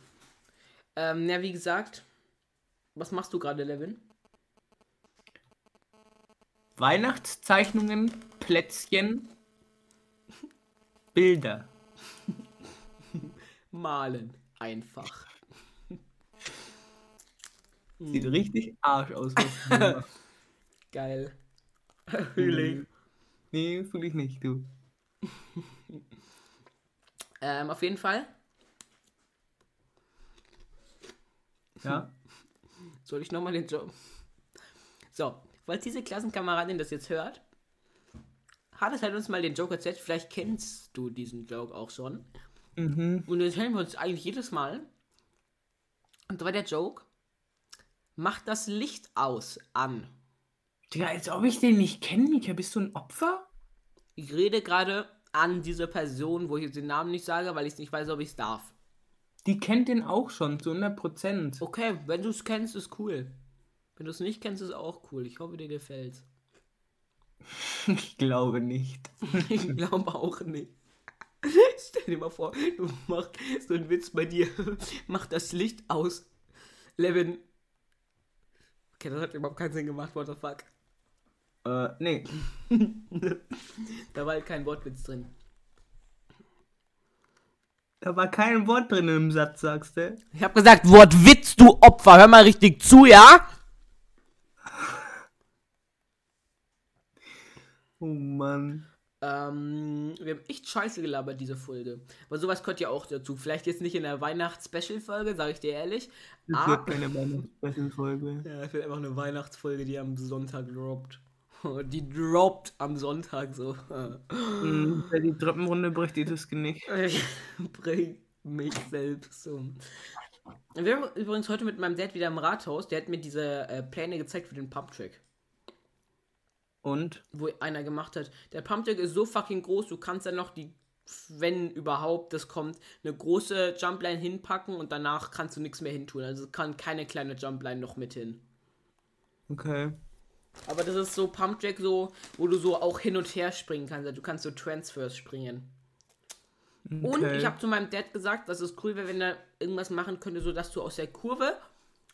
Speaker 1: Ähm, ja, wie gesagt, was machst du gerade, Levin?
Speaker 2: Weihnachtszeichnungen, Plätzchen, Bilder.
Speaker 1: Malen. Einfach.
Speaker 2: Sieht hm. richtig Arsch aus. [LAUGHS]
Speaker 1: Geil.
Speaker 2: Fühle [LAUGHS] ich. Nee, fühle ich nicht, du. [LAUGHS]
Speaker 1: ähm, auf jeden Fall.
Speaker 2: Ja.
Speaker 1: Soll ich nochmal den Job. So, falls diese Klassenkameradin das jetzt hört, hat es halt uns mal den Joke erzählt. Vielleicht kennst du diesen Joke auch schon. Mhm. Und das hören wir uns eigentlich jedes Mal. Und da war der Joke. Mach das Licht aus an.
Speaker 2: Digga, als ob ich den nicht kenne, Mika. Bist du ein Opfer?
Speaker 1: Ich rede gerade an diese Person, wo ich jetzt den Namen nicht sage, weil ich nicht weiß, ob ich es darf.
Speaker 2: Die kennt den auch schon, zu 100%.
Speaker 1: Okay, wenn du es kennst, ist cool. Wenn du es nicht kennst, ist auch cool. Ich hoffe, dir gefällt's. [LAUGHS]
Speaker 2: ich glaube nicht. [LAUGHS]
Speaker 1: ich glaube auch nicht. [LAUGHS] Stell dir mal vor, du machst so einen Witz bei dir. [LAUGHS] Mach das Licht aus. Levin. Okay, das hat überhaupt keinen Sinn gemacht, what the fuck.
Speaker 2: Äh, nee. [LAUGHS]
Speaker 1: da war halt kein Wortwitz drin.
Speaker 2: Da war kein Wort drin im Satz, sagst du?
Speaker 1: Ich hab gesagt, Wortwitz, du Opfer. Hör mal richtig zu, ja?
Speaker 2: Oh Mann.
Speaker 1: Ähm, wir haben echt scheiße gelabert, diese Folge. Aber sowas gehört ja auch dazu. Vielleicht jetzt nicht in der Weihnachts-Special-Folge, sage ich dir ehrlich.
Speaker 2: Das wird keine Weihnachts-Special-Folge. [LAUGHS]
Speaker 1: Ja, es wird einfach eine Weihnachtsfolge, die am Sonntag droppt. [LAUGHS] Die droppt am Sonntag so.
Speaker 2: Mhm, die Treppenrunde bricht dir das Genick. [LAUGHS]
Speaker 1: Bringt mich selbst um. Wir haben übrigens heute mit meinem Dad wieder im Rathaus. Der hat mir diese äh, Pläne gezeigt für den Pump-Track.
Speaker 2: Und?
Speaker 1: Wo einer gemacht hat. Der Pumpjack ist so fucking groß, du kannst dann noch die, wenn überhaupt das kommt, eine große Jumpline hinpacken und danach kannst du nichts mehr hintun. Also kann keine kleine Jumpline noch mit hin.
Speaker 2: Okay.
Speaker 1: Aber das ist so Pumpjack so, wo du so auch hin und her springen kannst. Also du kannst so Transfers springen. Okay. Und ich habe zu meinem Dad gesagt, dass es cool wäre, wenn er irgendwas machen könnte, so dass du aus der Kurve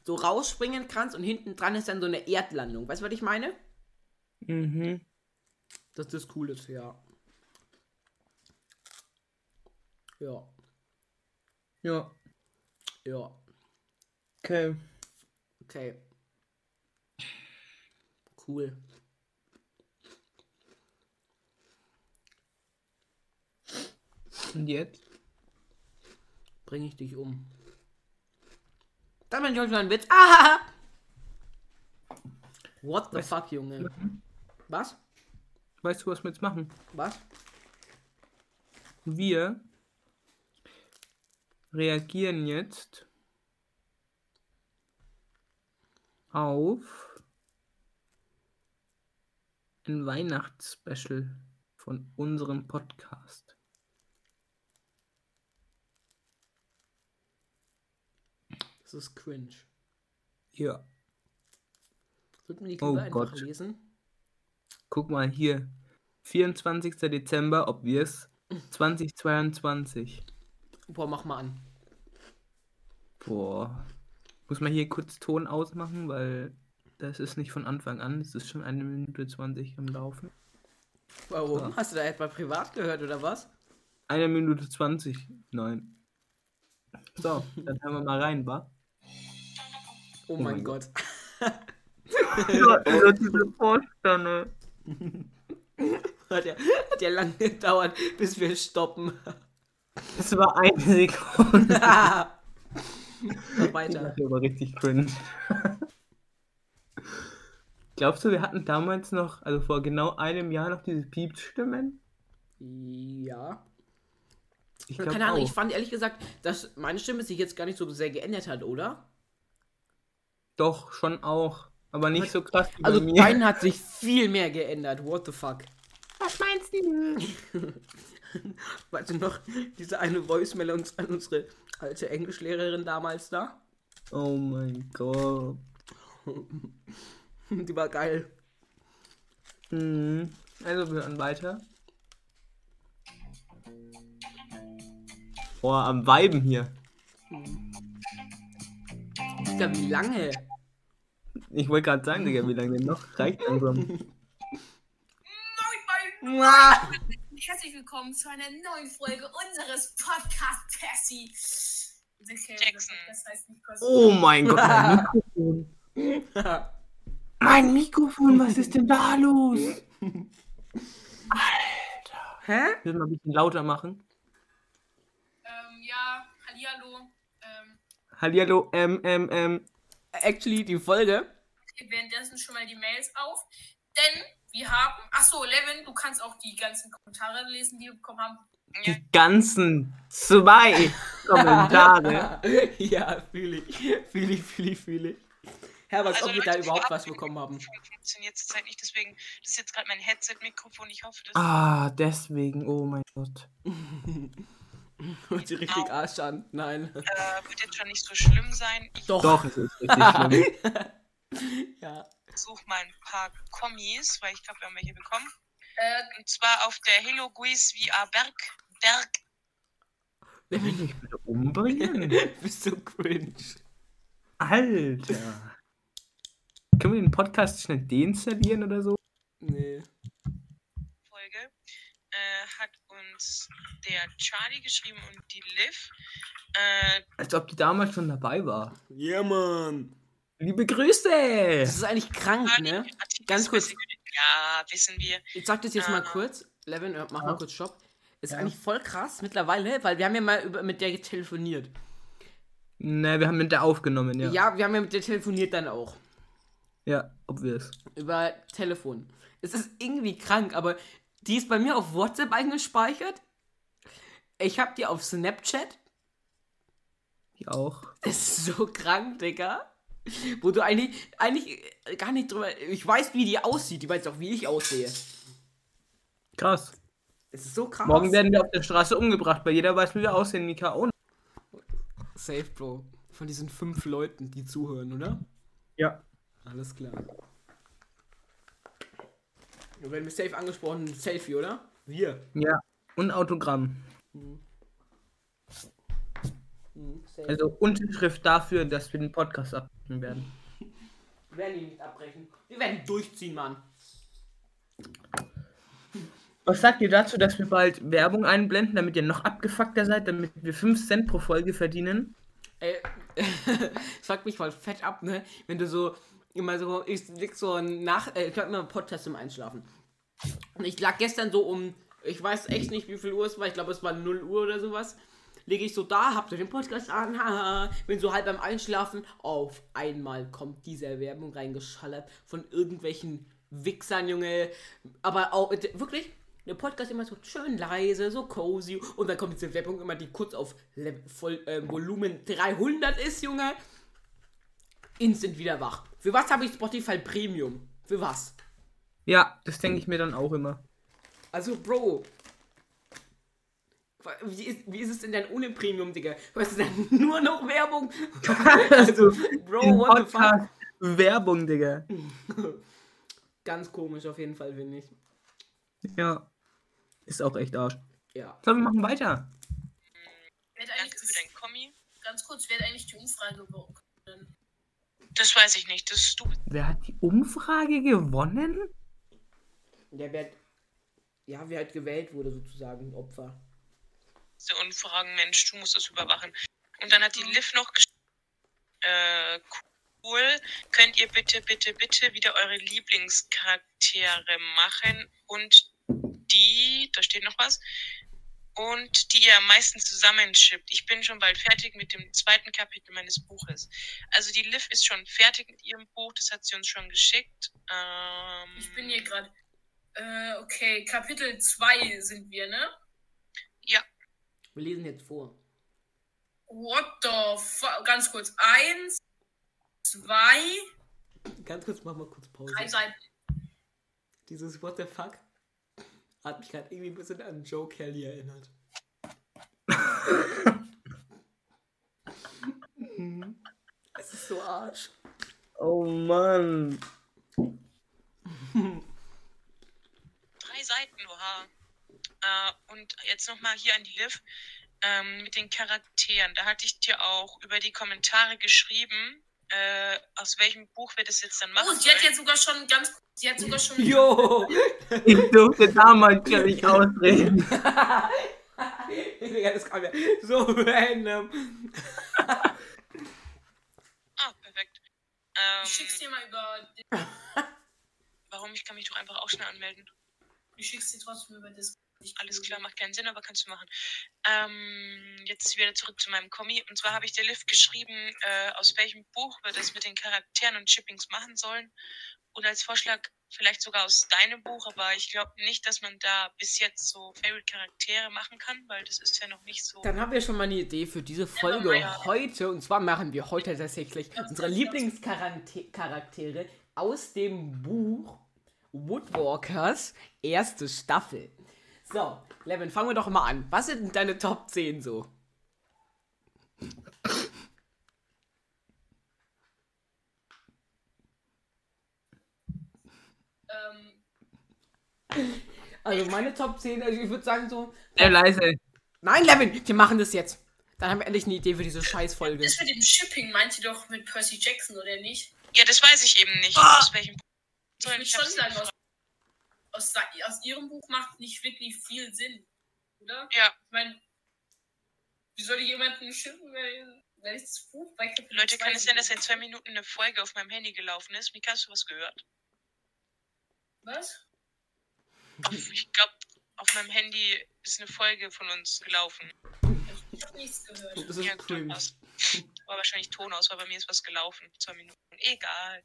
Speaker 1: so rausspringen kannst und hinten dran ist dann so eine Erdlandung. Weißt du, was ich meine?
Speaker 2: Mhm.
Speaker 1: Dass das cool ist, ja. Ja.
Speaker 2: Ja.
Speaker 1: Ja.
Speaker 2: Okay.
Speaker 1: Okay. Cool.
Speaker 2: Und jetzt?
Speaker 1: Bringe ich dich um. Dann bin ich euch mal ein Witz. Ah! What the
Speaker 2: Weißt-
Speaker 1: fuck, Junge? Was?
Speaker 2: Weißt du, was wir jetzt machen?
Speaker 1: Was?
Speaker 2: Wir reagieren jetzt auf ein Weihnachtsspecial von unserem Podcast.
Speaker 1: Das ist cringe.
Speaker 2: Ja.
Speaker 1: Sollten wir die
Speaker 2: Oh
Speaker 1: Liebe einfach
Speaker 2: Gott.
Speaker 1: lesen?
Speaker 2: Guck mal hier. 24. Dezember, ob wir es 2022.
Speaker 1: Boah, mach mal an.
Speaker 2: Boah. Muss man hier kurz Ton ausmachen, weil das ist nicht von Anfang an. Es ist schon eine Minute 20 am Laufen.
Speaker 1: Warum?
Speaker 2: Ja.
Speaker 1: Hast du da etwa privat gehört oder was?
Speaker 2: Eine Minute 20. Nein. So, dann hören wir mal rein, wa?
Speaker 1: Oh,
Speaker 2: mein
Speaker 1: mein Gott. [LAUGHS]
Speaker 2: ja, diese Vorstände. [LAUGHS]
Speaker 1: Hat ja, hat ja lange gedauert, bis wir stoppen.
Speaker 2: Das war eine Sekunde. [LAUGHS]
Speaker 1: Mach
Speaker 2: Das
Speaker 1: weiter.
Speaker 2: war aber richtig cringe. Glaubst du, wir hatten damals noch, also vor genau einem Jahr noch diese Piepstimmen?
Speaker 1: Ja.
Speaker 2: Ich glaub
Speaker 1: Keine Ahnung, ich
Speaker 2: auch.
Speaker 1: fand ehrlich gesagt, dass meine Stimme sich jetzt gar nicht so sehr geändert hat, oder?
Speaker 2: Doch, schon auch. Aber nicht so krass wie
Speaker 1: Also
Speaker 2: bei mir.
Speaker 1: dein hat sich viel mehr geändert. What the fuck?
Speaker 2: Was meinst du? [LAUGHS]
Speaker 1: Weißt du noch, diese eine Voicemail uns an unsere alte Englischlehrerin damals da?
Speaker 2: Oh mein Gott. [LAUGHS]
Speaker 1: Die war geil.
Speaker 2: Mhm. Also wir hören weiter. Boah, am Weiben hier.
Speaker 1: Digga, wie lange?
Speaker 2: Ich wollte gerade sagen, Digga, wie lange denn noch? Reicht langsam.
Speaker 3: Moin, moin. Herzlich willkommen zu einer neuen Folge unseres Podcast Percy.
Speaker 4: Jackson.
Speaker 3: Das heißt nicht Percy.
Speaker 2: Oh mein Gott, mein [LAUGHS] Mikrofon. Mein Mikrofon, was ist denn da los?
Speaker 1: Hä?
Speaker 2: Müssen wir ein bisschen lauter machen.
Speaker 3: Ähm, ja, hallihallo. Ähm,
Speaker 2: Hallihallo, ähm, ähm, ähm.
Speaker 1: Actually, die Folge.
Speaker 3: Hier währenddessen schon mal die Mails auf. Denn wir haben. Achso, Levin, du kannst auch die ganzen Kommentare lesen, die wir bekommen haben.
Speaker 2: Die ganzen zwei [LAUGHS] Kommentare. [LAUGHS]
Speaker 1: ja, fühle ich. Fühle ich, fühle ich, fühle ich. Herbert,
Speaker 4: Also
Speaker 1: ob wir da
Speaker 4: Leute,
Speaker 1: überhaupt
Speaker 4: vorab,
Speaker 1: was bekommen haben.
Speaker 4: Funktioniert zurzeit nicht, deswegen, das ist jetzt gerade mein Headset-Mikrofon. Ich hoffe, das
Speaker 2: Ah, deswegen, oh mein Gott. [LAUGHS]
Speaker 1: Und sie richtig Arsch an. Nein.
Speaker 4: äh, wird jetzt schon nicht so schlimm sein. Ich
Speaker 1: Doch.
Speaker 2: Doch, es ist richtig schlimm. [LAUGHS]
Speaker 1: Ja.
Speaker 4: suche mal ein paar Kommis, weil ich glaube, wir haben welche bekommen.
Speaker 3: Äh,
Speaker 4: Und zwar auf der Hello Guiz VR Berg. Berg.
Speaker 2: Will mich bitte umbringen? [LAUGHS]
Speaker 1: Bist du cringe.
Speaker 2: Alter. Können wir den Podcast schnell deinstallieren oder so?
Speaker 1: Nee.
Speaker 4: Folge äh, hat uns der Charlie geschrieben und die Liv. Äh,
Speaker 2: Als ob die damals schon dabei war.
Speaker 1: Ja, Mann.
Speaker 2: Liebe Grüße!
Speaker 1: Das ist eigentlich krank,
Speaker 4: Charlie,
Speaker 1: ne?
Speaker 4: Artikel
Speaker 1: Ganz kurz.
Speaker 4: Ja, wissen wir.
Speaker 1: Ich sag das jetzt mal
Speaker 4: Ah.
Speaker 1: kurz. Levin, mach mal
Speaker 2: Ja.
Speaker 1: kurz Stopp. Ist
Speaker 2: Ja.
Speaker 1: eigentlich voll krass mittlerweile, weil wir haben ja mal über, mit der telefoniert.
Speaker 2: Ne, wir haben mit der aufgenommen, ja.
Speaker 1: Ja. wir haben ja mit der telefoniert dann auch.
Speaker 2: Ja, obvious.
Speaker 1: Über Telefon. Es ist irgendwie krank, aber die ist bei mir auf WhatsApp eingespeichert. Ich hab die auf Snapchat.
Speaker 2: Ich auch.
Speaker 1: Das ist so krank, Digga. [LAUGHS] Wo du eigentlich, eigentlich äh, gar nicht drüber. Ich weiß, wie die aussieht. Die weiß auch, wie ich aussehe.
Speaker 2: Krass.
Speaker 1: Es ist so krass.
Speaker 2: Morgen werden wir auf der Straße umgebracht, weil jeder weiß, wie wir aussehen, Mika. Und
Speaker 1: Safe, Bro. Von diesen fünf Leuten, die zuhören, oder?
Speaker 2: ja.
Speaker 1: Alles klar. Wir werden mit Safe angesprochen. Selfie, oder? Wir.
Speaker 2: Ja. Und Autogramm.
Speaker 1: Safe.
Speaker 2: Also Unterschrift dafür, dass wir den Podcast abbrechen werden.
Speaker 1: Wir werden ihn nicht abbrechen. Wir werden durchziehen, Mann.
Speaker 2: Was sagt ihr dazu, dass wir bald Werbung einblenden, damit ihr noch abgefuckter seid, damit wir 5 Cent pro Folge verdienen?
Speaker 1: Ey, [LAUGHS] es fuckt mich voll fett ab, ne? Wenn du so immer so, ich leg so nach, äh, ich hab immer einen Podcast zum Einschlafen. Und ich lag gestern so um, ich weiß echt nicht, wie viel Uhr es war, ich glaube, es war 0 Uhr oder sowas. Lege ich so da, hab so den Podcast an, [LAUGHS] haha, bin so halb beim Einschlafen. Auf einmal kommt diese Werbung reingeschallert von irgendwelchen Wichsern, Junge. Aber auch, äh, wirklich, der Podcast immer so schön leise, so cozy. Und dann kommt diese Werbung immer, die kurz auf Le voll, äh, Volumen 300 ist, Junge. Instant wieder wach. Für was habe ich Spotify Premium? Für was?
Speaker 2: Ja, das denke ich mir dann auch immer.
Speaker 1: Also, Bro. Wie ist, wie ist es denn dann ohne Premium, Digga? Weißt du, dann [LAUGHS] nur noch Werbung? [LAUGHS]
Speaker 2: Also,
Speaker 1: Bro, what the fuck?
Speaker 2: Werbung, Digga. [LAUGHS]
Speaker 1: Ganz komisch auf jeden Fall, finde ich.
Speaker 2: Ja. Ist auch echt Arsch.
Speaker 1: Ja.
Speaker 2: So, wir machen weiter.
Speaker 3: Wer hat eigentlich
Speaker 4: Danke für dein Kommi.
Speaker 3: ganz kurz, wer hat eigentlich die Umfrage gewonnen?
Speaker 4: Das weiß ich nicht. Das ist du.
Speaker 2: Wer hat die Umfrage gewonnen?
Speaker 1: Der wird. Ja, wer halt gewählt wurde, sozusagen, Opfer.
Speaker 4: Und fragen, Mensch, du musst das überwachen. Und dann hat die Liv noch geschrieben, äh, cool, könnt ihr bitte, bitte, bitte wieder eure Lieblingscharaktere machen und die, da steht noch was, und die ihr am meisten zusammenschippt. Ich bin schon bald fertig mit dem zweiten Kapitel meines Buches. Also die Liv ist schon fertig mit ihrem Buch, das hat sie uns schon geschickt. Ähm,
Speaker 3: Ich bin hier gerade. Äh, okay, Kapitel 2 sind wir, ne?
Speaker 1: Wir lesen jetzt vor.
Speaker 3: What the fuck? Ganz kurz. Eins, zwei,
Speaker 1: Ganz kurz, mach mal kurz Pause.
Speaker 3: drei Seiten.
Speaker 1: Dieses What the fuck hat mich gerade irgendwie ein bisschen an Joe Kelly erinnert. [LAUGHS] Es ist so Arsch.
Speaker 2: Oh Mann.
Speaker 4: drei Seiten, oha. Äh, und jetzt nochmal hier an die Liv ähm, mit den Charakteren. Da hatte ich dir auch über die Kommentare geschrieben, äh, aus welchem Buch wir das jetzt dann machen.
Speaker 3: Oh, sie hat jetzt sogar schon ganz. Sie hat sogar schon.
Speaker 1: Jo! [LAUGHS]
Speaker 2: Ich durfte damals ja nicht ausreden. [LAUGHS]
Speaker 1: Das kam ja so random.
Speaker 4: Ah, perfekt. Ähm,
Speaker 3: Ich schick's dir mal über. [LAUGHS]
Speaker 4: warum? Ich kann mich doch einfach auch schnell anmelden.
Speaker 3: Ich schick's dir trotzdem über das.
Speaker 4: Alles klar, macht keinen Sinn, aber kannst du machen. Ähm, jetzt wieder zurück zu meinem Kommi. Und zwar habe ich der Liv geschrieben, äh, aus welchem Buch wir das mit den Charakteren und Chippings machen sollen. Und als Vorschlag vielleicht sogar aus deinem Buch, aber ich glaube nicht, dass man da bis jetzt so Favorite-Charaktere machen kann, weil das ist ja noch nicht so.
Speaker 1: Dann haben wir schon mal eine Idee für diese Folge
Speaker 3: Ja.
Speaker 1: heute. Und zwar machen wir heute tatsächlich unsere Lieblingscharaktere aus dem Buch Woodwalkers erste Staffel. So, Levin, fangen wir doch mal an. Was sind denn deine Top 10 so?
Speaker 3: Ähm,
Speaker 1: Also meine Top 10, also ich würde sagen so.
Speaker 2: Sehr leise.
Speaker 1: Nein, Levin, wir machen das jetzt. Dann haben wir endlich eine Idee für diese Scheißfolge.
Speaker 3: das mit dem Shipping meint sie doch mit Percy Jackson, oder nicht?
Speaker 4: Ja, das weiß ich eben nicht,
Speaker 1: Ah!
Speaker 4: aus welchem Buch.
Speaker 3: Ich
Speaker 4: ich
Speaker 3: schon sagen, aus, aus, aus ihrem Buch macht nicht wirklich viel Sinn. Oder?
Speaker 4: Ja,
Speaker 3: Ich meine, wie soll ich jemanden schippen, wenn, wenn ich das Buch bei Kapitel
Speaker 4: Leute, kann es sein, dass seit zwei Minuten eine Folge auf meinem Handy gelaufen ist? Mika, hast du was gehört?
Speaker 3: Was?
Speaker 4: Auf, ich glaube, auf meinem Handy ist eine Folge von uns gelaufen.
Speaker 3: Ich habe nichts gehört.
Speaker 1: Das ist
Speaker 4: Ja,
Speaker 1: cringe.
Speaker 4: was. War wahrscheinlich Ton aus, weil bei mir ist was gelaufen. Zwei Minuten. Egal.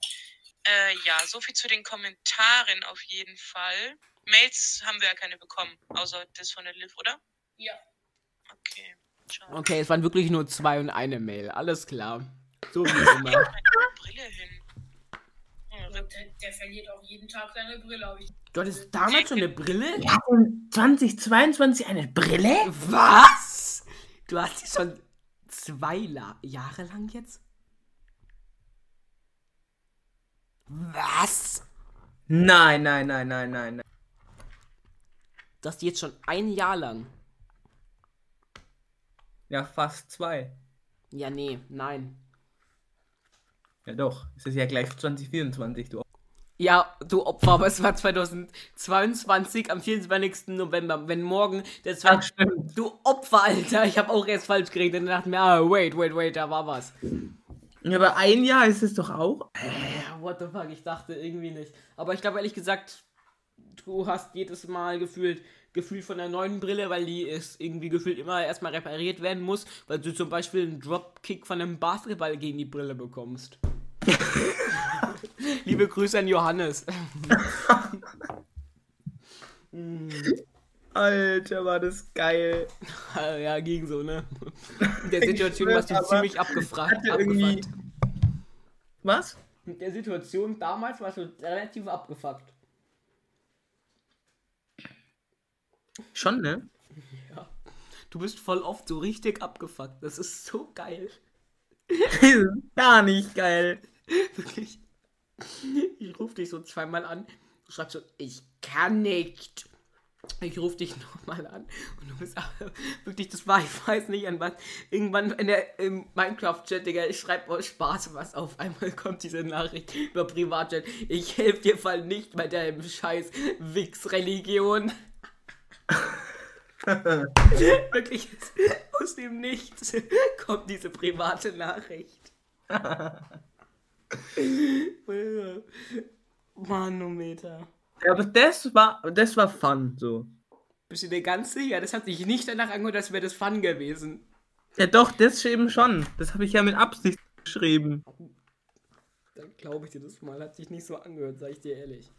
Speaker 4: Äh, ja, so viel zu den Kommentaren auf jeden Fall. Mails haben wir ja keine bekommen, außer das von der Liv, oder?
Speaker 3: Ja.
Speaker 4: Okay. Schade.
Speaker 1: Okay, es waren wirklich nur zwei und eine Mail. Alles klar. So wie immer.
Speaker 4: Meine Brille hin. Hm,
Speaker 3: Und der, der verliert auch jeden Tag seine Brille, habe ich.
Speaker 1: Du hattest damals schon eine Brille?
Speaker 2: Er hat in 2022 eine Brille?
Speaker 1: Was? Du hast die schon zwei La Jahre lang jetzt? Was?
Speaker 2: Nein, nein, nein, nein, nein, nein.
Speaker 1: Die jetzt schon ein Jahr lang.
Speaker 2: Ja, fast zwei.
Speaker 1: Ja, nee, nein.
Speaker 2: Ja doch, es ist ja gleich 2024, du.
Speaker 1: Ja, du Opfer, aber es war 2022 am 24. November. Wenn morgen der zweite. Du Opfer, Alter. Ich habe auch erst falsch geredet und dachte mir, ah, wait, wait, wait, da war was.
Speaker 2: Ja, aber ein Jahr ist es doch auch.
Speaker 1: Ja, what the fuck, ich dachte irgendwie nicht. Aber ich glaube ehrlich gesagt, du hast jedes Mal gefühlt gefühlt von der neuen Brille, weil die ist irgendwie gefühlt immer erstmal repariert werden muss, weil du zum Beispiel einen Dropkick von einem Basketball gegen die Brille bekommst. [LAUGHS] Liebe Grüße an Johannes.
Speaker 2: Alter, war das geil. [LAUGHS]
Speaker 1: ja, ging so, ne? In der Situation warst du ziemlich abgefragt. abgefuckt.
Speaker 2: Was?
Speaker 1: Mit der Situation damals warst du relativ abgefuckt.
Speaker 2: Schon, ne? [LAUGHS]
Speaker 1: Du bist voll oft so richtig abgefuckt. Das ist so geil. [LAUGHS]
Speaker 2: Gar nicht geil. [LAUGHS]
Speaker 1: Wirklich. Ich rufe dich so zweimal an. Du schreibst so, ich kann nicht. Ich rufe dich [LAUGHS] nochmal an. Und du bist aber [LAUGHS] wirklich, das war, ich weiß nicht an was. Irgendwann in der im Minecraft-Chat, Digga, ich schreibe aus Spaß was auf. Einmal kommt diese Nachricht über Privatchat. Ich helfe dir voll nicht bei deinem scheiß Wix-Religion. [LAUGHS] Wirklich, aus dem Nichts kommt diese private Nachricht. Manometer.
Speaker 2: Ja, aber das war, das war fun, so.
Speaker 1: Bist du dir ganz sicher? Das hat sich nicht danach angehört, als wäre das Fun gewesen.
Speaker 2: Ja, doch, das eben schon. Das habe ich ja mit Absicht geschrieben.
Speaker 1: Dann glaube ich dir das mal. Hat sich nicht so angehört, sag ich dir ehrlich.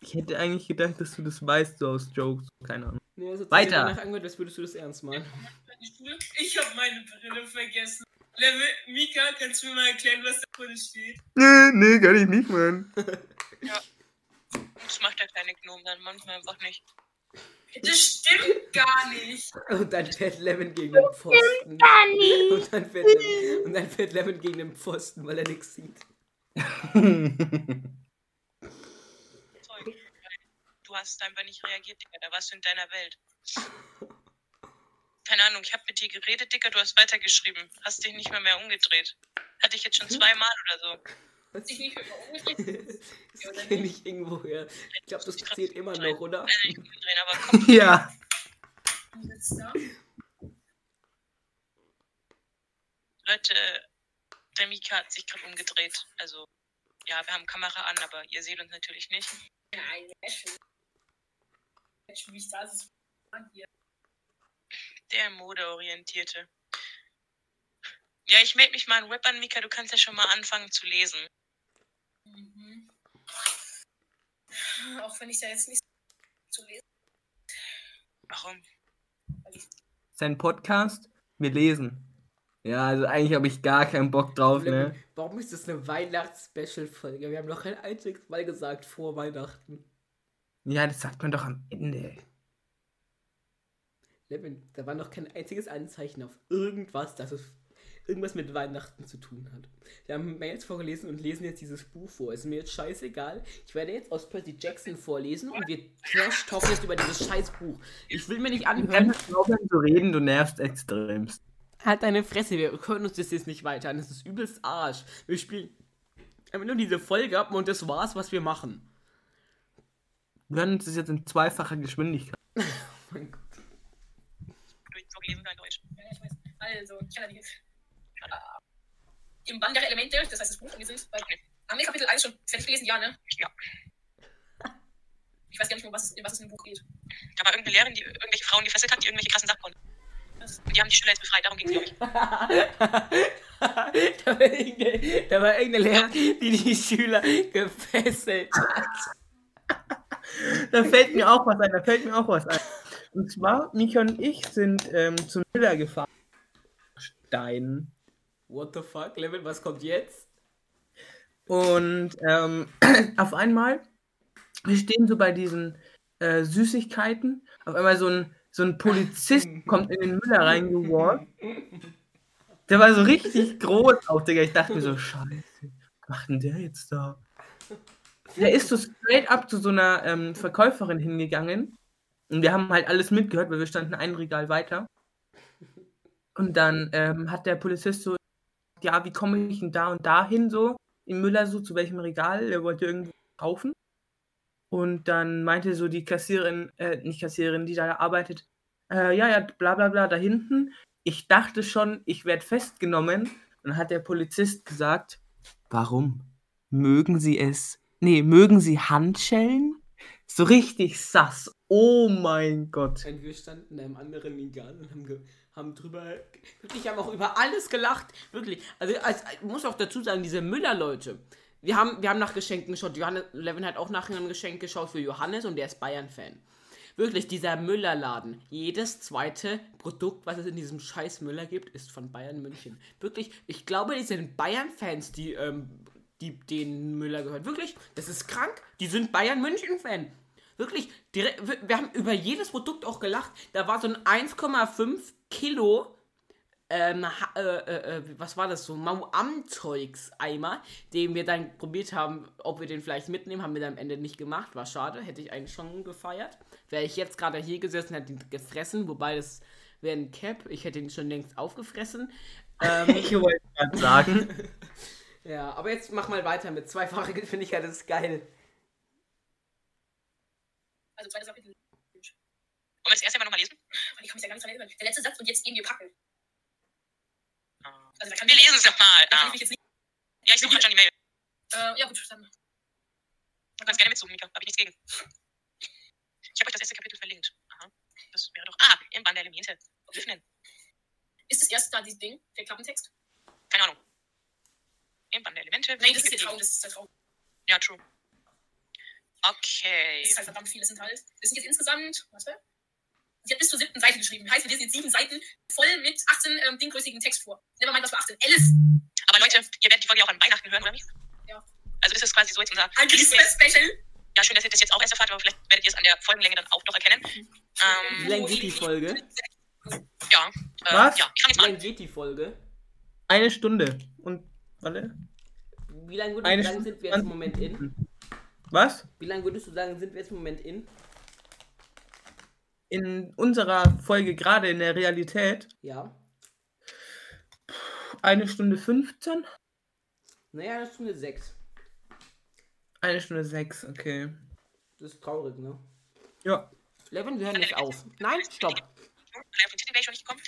Speaker 2: Ich hätte eigentlich gedacht, dass du das weißt, so aus Jokes. Keine Ahnung.
Speaker 1: Nee, es hat sich
Speaker 2: Weiter.
Speaker 1: danach angehört, als würdest du das ernst meinen.
Speaker 3: Ich habe meine Brille vergessen. Level, Mika, kannst du mir mal erklären, was da drin steht?
Speaker 2: Nee, nee, kann ich nicht, Mann. [LAUGHS] [LAUGHS]
Speaker 4: Das macht der kleine Gnome dann manchmal einfach nicht.
Speaker 3: Das stimmt gar nicht.
Speaker 1: Und dann fährt Lemon gegen den Pfosten. Und dann fährt Lemon, und dann fährt Lemon gegen den Pfosten, weil er nichts sieht.
Speaker 4: Zeug. Du hast einfach nicht reagiert, Digga. Da warst du in deiner Welt. Keine Ahnung, ich habe mit dir geredet, Digga. Du hast weitergeschrieben. Hast dich nicht mal mehr umgedreht. Hatte ich jetzt schon zweimal oder so.
Speaker 3: Hat sich nicht umgedreht.
Speaker 1: Das kenne ich irgendwoher. Ich glaube, das passiert immer noch, oder?
Speaker 4: Also aber komm,
Speaker 2: ja.
Speaker 4: Leute, der Mika hat sich gerade umgedreht. Also, ja, wir haben Kamera an, aber ihr seht uns natürlich nicht.
Speaker 3: Nein, wie ich ist.
Speaker 4: Der modeorientierte. Ja, ich melde mich mal in Web an, Mika. Du kannst ja schon mal anfangen zu lesen.
Speaker 3: Mhm. Auch wenn ich da jetzt nicht so zu lesen.
Speaker 4: Warum?
Speaker 2: Sein Podcast, wir lesen. Ja, also eigentlich habe ich gar keinen Bock drauf, ne?
Speaker 1: Warum ist das eine Weihnachts-Special-Folge? Wir haben noch kein einziges Mal gesagt vor Weihnachten.
Speaker 2: Ja, das sagt man doch am Ende.
Speaker 1: Levin, da war noch kein einziges Anzeichen auf irgendwas, dass es irgendwas mit Weihnachten zu tun hat. Wir haben Mails vorgelesen und lesen jetzt dieses Buch vor. Ist mir jetzt scheißegal. Ich werde jetzt aus Percy Jackson vorlesen und wir trash-talken jetzt über dieses scheiß Buch. Ich will mir nicht anhören.
Speaker 2: kannst aufhören zu reden, du nervst extremst.
Speaker 1: Halt deine Fresse, wir hören uns das jetzt nicht weiter an. Das ist übelst Arsch. Wir spielen einfach nur diese Folge ab und das war's, was wir machen.
Speaker 2: Wir hören uns das jetzt in zweifacher Geschwindigkeit. [LAUGHS]
Speaker 1: Oh mein Gott.
Speaker 4: Du hast vorgelesen dein Deutsch.
Speaker 3: Ja, ich weiß. Also, ich kann nicht. Im Band der Elemente, das heißt das Buch, und wir sind bei, haben wir Kapitel 1 schon fertig gelesen? Ja, ne?
Speaker 4: Ja.
Speaker 3: Ich weiß gar nicht mehr, was es, in was es im Buch geht.
Speaker 4: Da war irgendeine Lehrerin, die irgendwelche Frauen gefesselt hat, die irgendwelche krassen Sachen konnten. Und die haben die Schüler jetzt befreit, darum ging es, glaube ich. [LAUGHS]
Speaker 1: da, war irgendeine, da war irgendeine Lehrerin, die die Schüler gefesselt hat.
Speaker 2: Da fällt mir auch was ein, da fällt mir auch was ein. Und zwar, Mika und ich sind ähm, zum Müller gefahren. Stein.
Speaker 1: What the fuck, Levin, was kommt jetzt?
Speaker 2: Und ähm, [CLEARS THROAT] auf einmal, wir stehen so bei diesen äh, Süßigkeiten. Auf einmal so ein, so ein Polizist [LAUGHS] kommt in den Müller reingewalkt. Der war so richtig groß auch, Digga. Ich dachte mir so, scheiße, was macht denn der jetzt da? Der ist so straight up zu so einer ähm, Verkäuferin hingegangen. Und wir haben halt alles mitgehört, weil wir standen ein Regal weiter. Und dann ähm, hat der Polizist so, ja, wie komme ich denn da und da hin so? Im Müller so, zu welchem Regal? Der wollte irgendwo kaufen. Und dann meinte so die Kassiererin, äh, nicht Kassiererin, die da arbeitet, äh, ja, ja, bla bla bla, da hinten. Ich dachte schon, ich werde festgenommen. Und dann hat der Polizist gesagt, warum? Mögen Sie es? Nee, mögen Sie Handschellen? So richtig sass. Oh mein Gott.
Speaker 1: Und wir standen in einem anderen Regal und haben, haben drüber, wirklich haben auch über alles gelacht. Wirklich. Also, als, ich muss auch dazu sagen, diese Müller-Leute. Wir haben, wir haben nach Geschenken geschaut. Johannes, Levin hat auch nach einem Geschenk geschaut für Johannes und der ist Bayern-Fan. Wirklich, dieser Müller-Laden. Jedes zweite Produkt, was es in diesem scheiß Müller gibt, ist von Bayern München. Wirklich, ich glaube, die sind Bayern-Fans, die, ähm, die den Müller gehört. Wirklich, das ist krank. Die sind Bayern München-Fan. Wirklich, direkt, wir, haben über jedes Produkt auch gelacht. Da war so ein 1,5 Kilo, ähm, äh, äh, äh, was war das so, Mauam-Zeugs-Eimer, den wir dann probiert haben, ob wir den vielleicht mitnehmen, haben wir dann am Ende nicht gemacht. War schade, hätte ich eigentlich schon gefeiert. Wäre ich jetzt gerade hier gesessen, hätte ihn gefressen, wobei das wäre ein Cap, ich hätte ihn schon längst aufgefressen. Ähm, [LAUGHS]
Speaker 2: Ich wollte gerade sagen. [LAUGHS]
Speaker 1: ja, aber jetzt mach mal weiter mit zweifacher Geschwindigkeit, das ist geil.
Speaker 3: Also zweites Kapitel.
Speaker 4: Wollen wir das erste mal nochmal lesen?
Speaker 3: Und ich kann mich ja gar nicht dran erinnern. Der letzte Satz und jetzt gehen wir packen.
Speaker 4: Ah.
Speaker 3: Also da kann
Speaker 4: Wir
Speaker 3: ich,
Speaker 4: lesen es doch mal.
Speaker 3: da kann
Speaker 4: Ah.
Speaker 3: ich nicht.
Speaker 4: Ja, ich suche halt schon die Mail.
Speaker 3: Äh, ja gut, dann.
Speaker 4: Du kannst gerne mitsuchen, Mika. Hab ich nichts gegen. Ich habe euch das erste Kapitel verlinkt. Aha. Das wäre doch. Ah, im Band der Elemente. Öffnen.
Speaker 3: Ist das erste da dieses Ding, der Klappentext?
Speaker 4: Keine Ahnung. Im Band der Elemente.
Speaker 3: Nein, das ist der Traum, das ist der Traum.
Speaker 4: Ja, true. Okay.
Speaker 3: Das ist halt verdammt viel, das sind halt. Das sind jetzt insgesamt, warte. Sie hat bis zur siebten Seite geschrieben. Heißt, wir lesen jetzt sieben Seiten voll mit 18 ähm, dinggrößigen Text vor. Nevermind, das war 18. 11.
Speaker 4: Aber Leute, ihr werdet die Folge auch an Weihnachten hören, oder wie?
Speaker 3: Ja.
Speaker 4: Also das ist quasi so jetzt unser
Speaker 3: Ein Christmas Special.
Speaker 4: Ja, schön, dass ihr das jetzt auch erst erfahrt, aber vielleicht werdet ihr es an der Folgenlänge dann auch noch erkennen.
Speaker 1: Wie
Speaker 4: Ähm,
Speaker 1: lange geht die Folge?
Speaker 4: ja. Äh,
Speaker 2: Was?
Speaker 4: Ja, ich fange jetzt
Speaker 1: Wie
Speaker 4: mal an.
Speaker 1: lange geht die Folge?
Speaker 2: Eine Stunde. Und, warte.
Speaker 1: Wie lange würdest
Speaker 2: Eine
Speaker 1: du sagen,
Speaker 2: Stunde
Speaker 1: sind wir jetzt im Moment in?
Speaker 2: 20 Was?
Speaker 1: Wie lange würdest du sagen, sind wir jetzt im Moment in?
Speaker 2: In unserer Folge gerade in der Realität
Speaker 1: Ja.
Speaker 2: eine Stunde 15?
Speaker 1: Naja, eine 6.
Speaker 2: Eine Stunde 6, okay.
Speaker 1: Das ist traurig, ne?
Speaker 2: Ja.
Speaker 1: Levin, wir hören jetzt auf. Nein, stopp.
Speaker 4: Auf den Titel wäre ich schon nicht gekommen.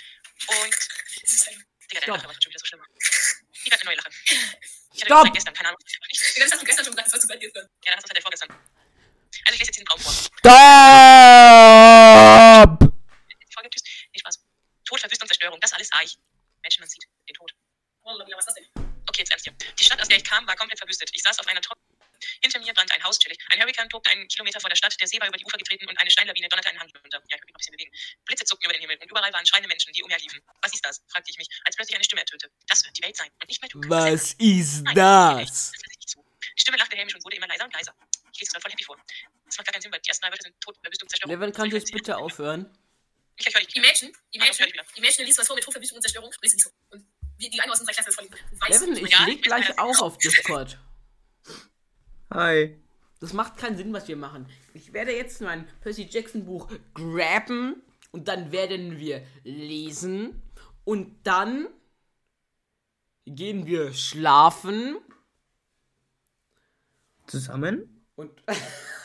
Speaker 4: Und,
Speaker 3: Das ist.
Speaker 4: Digga, der
Speaker 1: Stopp.
Speaker 4: Lache war schon wieder so schlimm. Ich werde eine neue Lache. Ich hatte
Speaker 1: Stopp!
Speaker 4: Also ich lese jetzt diesen Traum vor.
Speaker 1: Stopp!
Speaker 4: Die Folge tschüss. Nee, Spaß. Tod, Verwüstung, Zerstörung, das alles sah ich. Menschen, man sieht den Tod.
Speaker 3: Was ist das denn?
Speaker 4: Okay, jetzt ernst hier. Die Stadt, aus der ich kam, war komplett verwüstet. Ich saß auf einer Treppe. Hinter mir brannte ein Haus chillig. Ein Hurrikan tobte einen Kilometer vor der Stadt, der See war über die Ufer getreten und eine Steinlawine donnerte einen Hang runter. Ja, ich mich ein bisschen bewegen. Blitze zuckten über den Himmel und überall waren schreiende Menschen, die umherliefen. Was ist das? fragte ich mich, als plötzlich eine Stimme ertönte. Das wird die Welt sein und nicht mehr du.
Speaker 1: Was ist
Speaker 4: Nein,
Speaker 1: das?
Speaker 4: Das nicht zu. Die Stimme lachte hämisch und wurde immer leiser und leiser. Ich lese es gerade voll happy vor. Das macht gar keinen Sinn, weil die ersten drei Wörter sind Tod, Verwüstung, Zerstörung.
Speaker 1: Levin, kannst du jetzt bitte aufhören?
Speaker 4: Ich höre dich.
Speaker 3: Imagine, Imagine,
Speaker 4: ich.
Speaker 3: Imagine, liest was vor mit Tod, Verwüstung und Zerstörung. Lies nicht so. Und wir, die eine aus unserer Klasse ist voll. Du weißt
Speaker 1: Levin, ich
Speaker 4: Ja,
Speaker 1: leg
Speaker 4: ich
Speaker 1: gleich auch auf Discord.
Speaker 2: Hi.
Speaker 1: Das macht keinen Sinn, was wir machen. Ich werde jetzt mein Percy Jackson Buch graben und dann werden wir lesen und dann gehen wir schlafen
Speaker 2: Zusammen?
Speaker 1: Und,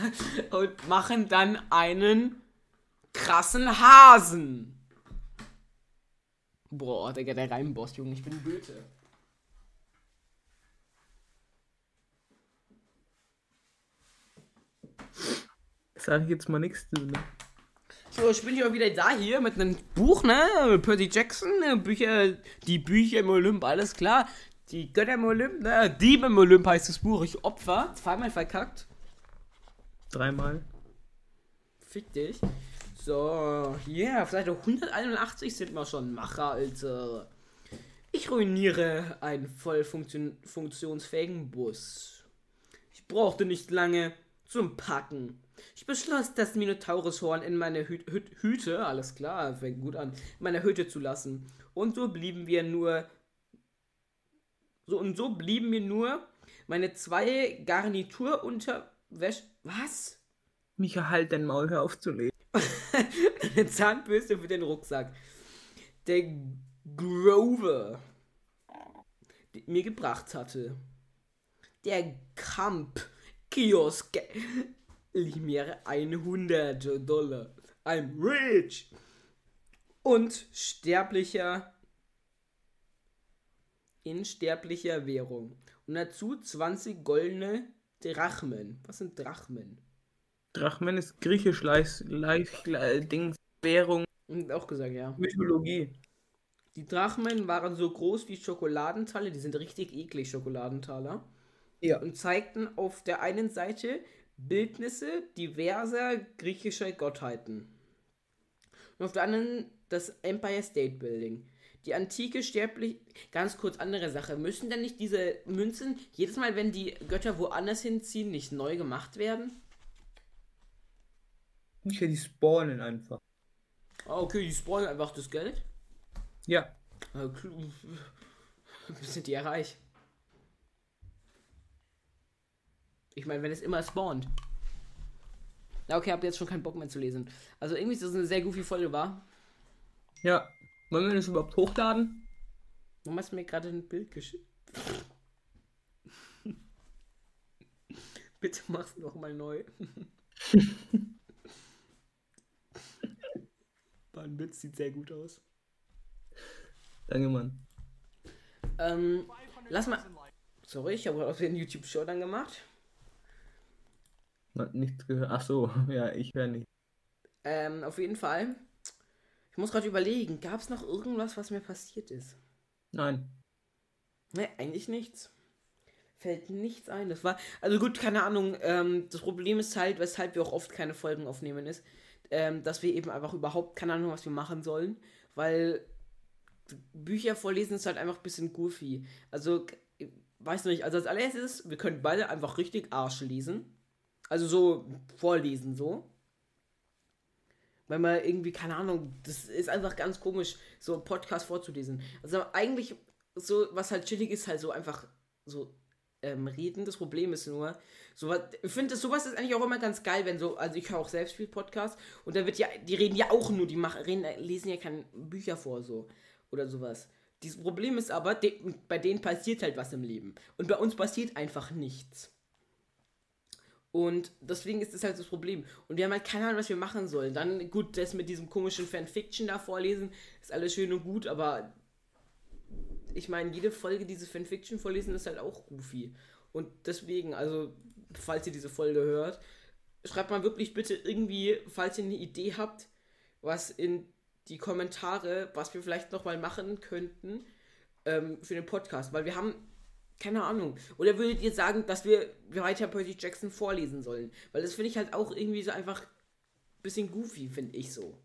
Speaker 1: [LAUGHS] und machen dann einen krassen Hasen. Boah, Digga, der Reimboss, Junge, ich bin Goethe.
Speaker 2: Sag ich jetzt mal nichts zu. Ne?
Speaker 1: So, ich bin ja wieder da hier mit einem Buch, ne? Percy Jackson, ne? Bücher, die Bücher im Olymp, alles klar. Die Götter im Olymp, ne? Diebe im Olymp heißt das Buch. Ich Opfer, zweimal verkackt.
Speaker 2: Dreimal.
Speaker 1: Fick dich. So, yeah, auf Seite 181 sind wir schon Macher, Alter. Ich ruiniere einen voll funktion funktionsfähigen Bus. Ich brauchte nicht lange zum Packen. Ich beschloss, das Minotaurushorn in meine Hü Hü Hüte, alles klar, fängt gut an, in meiner Hütte zu lassen. Und so blieben wir nur. So und so blieben mir nur meine zwei Garniturunterwäsche. Was?
Speaker 2: Micha, halt dein Maul, hör auf zu lesen. [LAUGHS]
Speaker 1: eine Zahnbürste für den Rucksack. Der Grover die mir gebracht hatte. Der Kamp Kiosk lieh mir 100 Dollar. I'm rich. Und sterblicher in sterblicher Währung. Und dazu 20 goldene Drachmen. Was sind Drachmen?
Speaker 2: Drachmen ist griechisch, Leis, Leis, Leis, Dings, Währung,
Speaker 1: Und auch gesagt, ja.
Speaker 2: Mythologie.
Speaker 1: Die Drachmen waren so groß wie Schokoladentaler, die sind richtig eklig, Schokoladentaler.
Speaker 2: Ja.
Speaker 1: Und zeigten auf der einen Seite Bildnisse diverser griechischer Gottheiten. Und auf der anderen das Empire State Building. Die antike sterblich. Ganz kurz andere Sache. Müssen denn nicht diese Münzen jedes Mal, wenn die Götter woanders hinziehen, nicht neu gemacht werden?
Speaker 2: Nicht, die spawnen einfach.
Speaker 1: Ah, okay, die spawnen einfach das Geld.
Speaker 2: Ja.
Speaker 1: Kl- Sind die ja reich. Ich meine, wenn es immer spawnt. Na okay, habt ihr jetzt schon keinen Bock mehr zu lesen. Also irgendwie ist das eine sehr goofy Folge, war.
Speaker 2: Ja. Wollen wir das überhaupt hochladen?
Speaker 1: Hast du mir gerade ein Bild geschickt? [LAUGHS] Bitte mach's noch mal neu. [LAUGHS] Mein Witz sieht sehr gut aus.
Speaker 2: Danke, Mann.
Speaker 1: Ähm, lass mal. Sorry, ich habe gerade auf den YouTube-Show dann gemacht.
Speaker 2: Man hat nichts gehört. Ach so, [LAUGHS] ja, ich höre nicht.
Speaker 1: Ähm, auf jeden Fall. Ich muss gerade überlegen, gab es noch irgendwas, was mir passiert ist?
Speaker 2: Nein.
Speaker 1: Ne, eigentlich nichts. Fällt nichts ein. Das war, also gut, keine Ahnung. Ähm, das Problem ist halt, weshalb wir auch oft keine Folgen aufnehmen, ist, ähm, dass wir eben einfach überhaupt keine Ahnung, was wir machen sollen, weil Bücher vorlesen ist halt einfach ein bisschen goofy. Also, ich weiß nicht, also als allererstes, wir können beide einfach richtig Arsch lesen. Also so vorlesen, so. Weil man irgendwie, keine Ahnung, das ist einfach ganz komisch, so einen Podcast vorzulesen. Also eigentlich, so, was halt chillig ist, halt so einfach so ähm, reden. Das Problem ist nur, sowas, ich finde, sowas ist eigentlich auch immer ganz geil, wenn so, also ich höre auch selbst viel Podcasts und da wird ja, die reden ja auch nur, die machen, reden, lesen ja keine Bücher vor, so, oder sowas. Dieses Problem ist aber, de, bei denen passiert halt was im Leben. Und bei uns passiert einfach nichts. Und deswegen ist das halt das Problem. Und wir haben halt keine Ahnung, was wir machen sollen. Dann, gut, das mit diesem komischen Fanfiction da vorlesen, ist alles schön und gut, aber ich meine, jede Folge diese Fanfiction vorlesen ist halt auch goofy. Und deswegen, also, falls ihr diese Folge hört, schreibt mal wirklich bitte irgendwie, falls ihr eine Idee habt, was in die Kommentare, was wir vielleicht nochmal machen könnten ähm, für den Podcast. Weil wir haben keine Ahnung. Oder würdet ihr sagen, dass wir weiter Percy Jackson vorlesen sollen? Weil das finde ich halt auch irgendwie so einfach ein bisschen goofy, finde ich so.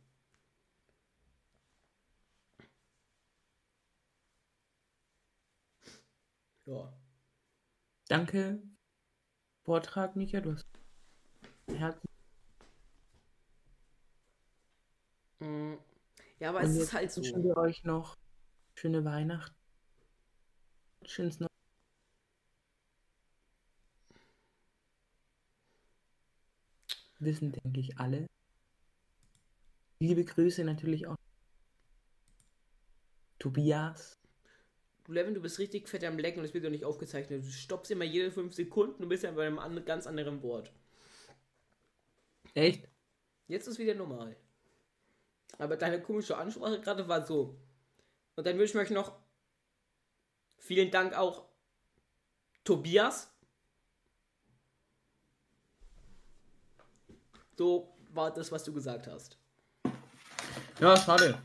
Speaker 1: Ja.
Speaker 2: Danke. Vortrag, Micha, du hast. Herz.
Speaker 1: Mm, Ja, aber
Speaker 2: Und
Speaker 1: es ist halt so.
Speaker 2: wünschen wir euch noch schöne Weihnachten. Schönes Neues. Wissen, denke ich, alle. Liebe Grüße natürlich auch. Tobias.
Speaker 1: Du, Levin, du bist richtig fett am Lecken und es wird doch nicht aufgezeichnet. Du stoppst immer jede fünf Sekunden und bist ja bei einem an, ganz anderen Wort.
Speaker 2: Echt?
Speaker 1: Jetzt ist wieder normal. Aber deine komische Ansprache gerade war so. Und dann wünsche ich euch noch vielen Dank auch Tobias. So war das, was du gesagt hast.
Speaker 2: Ja, schade.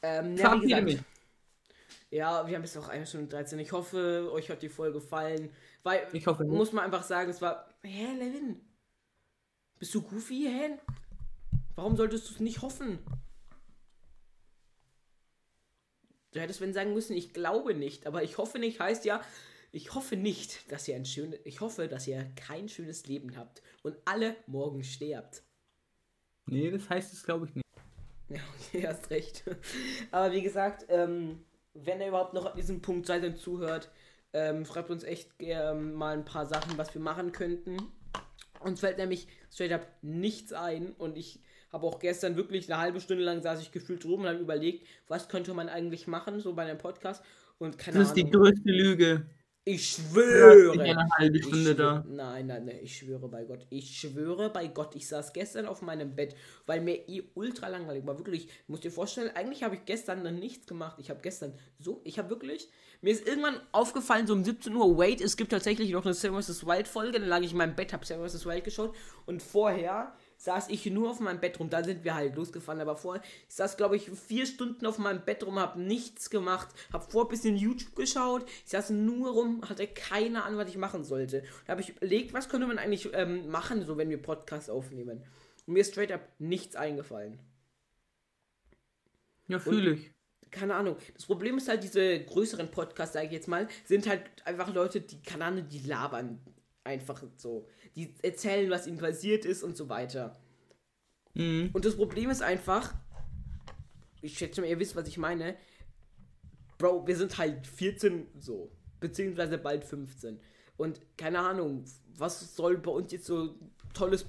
Speaker 1: Ähm, ja, wie gesagt,
Speaker 2: mich.
Speaker 1: ja, wir haben jetzt noch eine Stunde 13. Ich hoffe, euch hat die Folge gefallen. Weil,
Speaker 2: Ich hoffe nicht.
Speaker 1: muss man einfach sagen, es war. Hä, Levin? Bist du goofy, hä? Warum solltest du es nicht hoffen? Du hättest wenn sagen müssen, ich glaube nicht, aber ich hoffe nicht heißt ja, ich hoffe nicht, dass ihr ein schönes, ich hoffe, dass ihr kein schönes Leben habt und alle morgen sterbt.
Speaker 2: Nee, das heißt es, glaube ich, nicht.
Speaker 1: Ja, okay, hast recht. [LAUGHS] Aber wie gesagt, ähm, wenn ihr überhaupt noch an diesem Punkt seid und zuhört, ähm, schreibt uns echt ähm, mal ein paar Sachen, was wir machen könnten. Uns fällt nämlich straight up nichts ein und ich habe auch gestern wirklich eine halbe Stunde lang saß ich gefühlt rum und habe überlegt, was könnte man eigentlich machen, so bei einem Podcast und keine
Speaker 2: Das ist die
Speaker 1: Ahnung.
Speaker 2: größte Lüge.
Speaker 1: Ich
Speaker 2: Ja,
Speaker 1: schwöre.
Speaker 2: ich bin eine halbe
Speaker 1: Ich
Speaker 2: Stunde da.
Speaker 1: Nein, nein, nein, ich schwöre bei Gott. Ich schwöre bei Gott. Ich saß gestern auf meinem Bett, weil mir eh ultra langweilig war. Wirklich, musst dir vorstellen, eigentlich habe ich gestern dann nichts gemacht. Ich habe gestern so, ich habe wirklich, mir ist irgendwann aufgefallen, so um 17 Uhr, wait, es gibt tatsächlich noch eine Seven vs. Wild Folge. Dann lag ich in meinem Bett, habe Seven vs. Wild geschaut und vorher saß ich nur auf meinem Bett rum. Da sind wir halt losgefahren. Aber vorher, ich saß, glaube ich, vier Stunden auf meinem Bett rum, habe nichts gemacht, habe vor ein bisschen YouTube geschaut. Ich saß nur rum, hatte keine Ahnung, was ich machen sollte. Da habe ich überlegt, was könnte man eigentlich ähm, machen, so wenn wir Podcasts aufnehmen. Und mir ist straight up nichts eingefallen.
Speaker 2: Ja, fühle ich.
Speaker 1: Keine Ahnung. Das Problem ist halt, diese größeren Podcasts, sage ich jetzt mal, sind halt einfach Leute, die, keine Ahnung, die labern einfach so. Die erzählen, was ihnen passiert ist und so weiter.
Speaker 2: Mhm.
Speaker 1: Und das Problem ist einfach, ich schätze mal, ihr wisst, was ich meine. Bro, wir sind halt 14 so, beziehungsweise bald 15. Und keine Ahnung, was soll bei uns jetzt so Tolles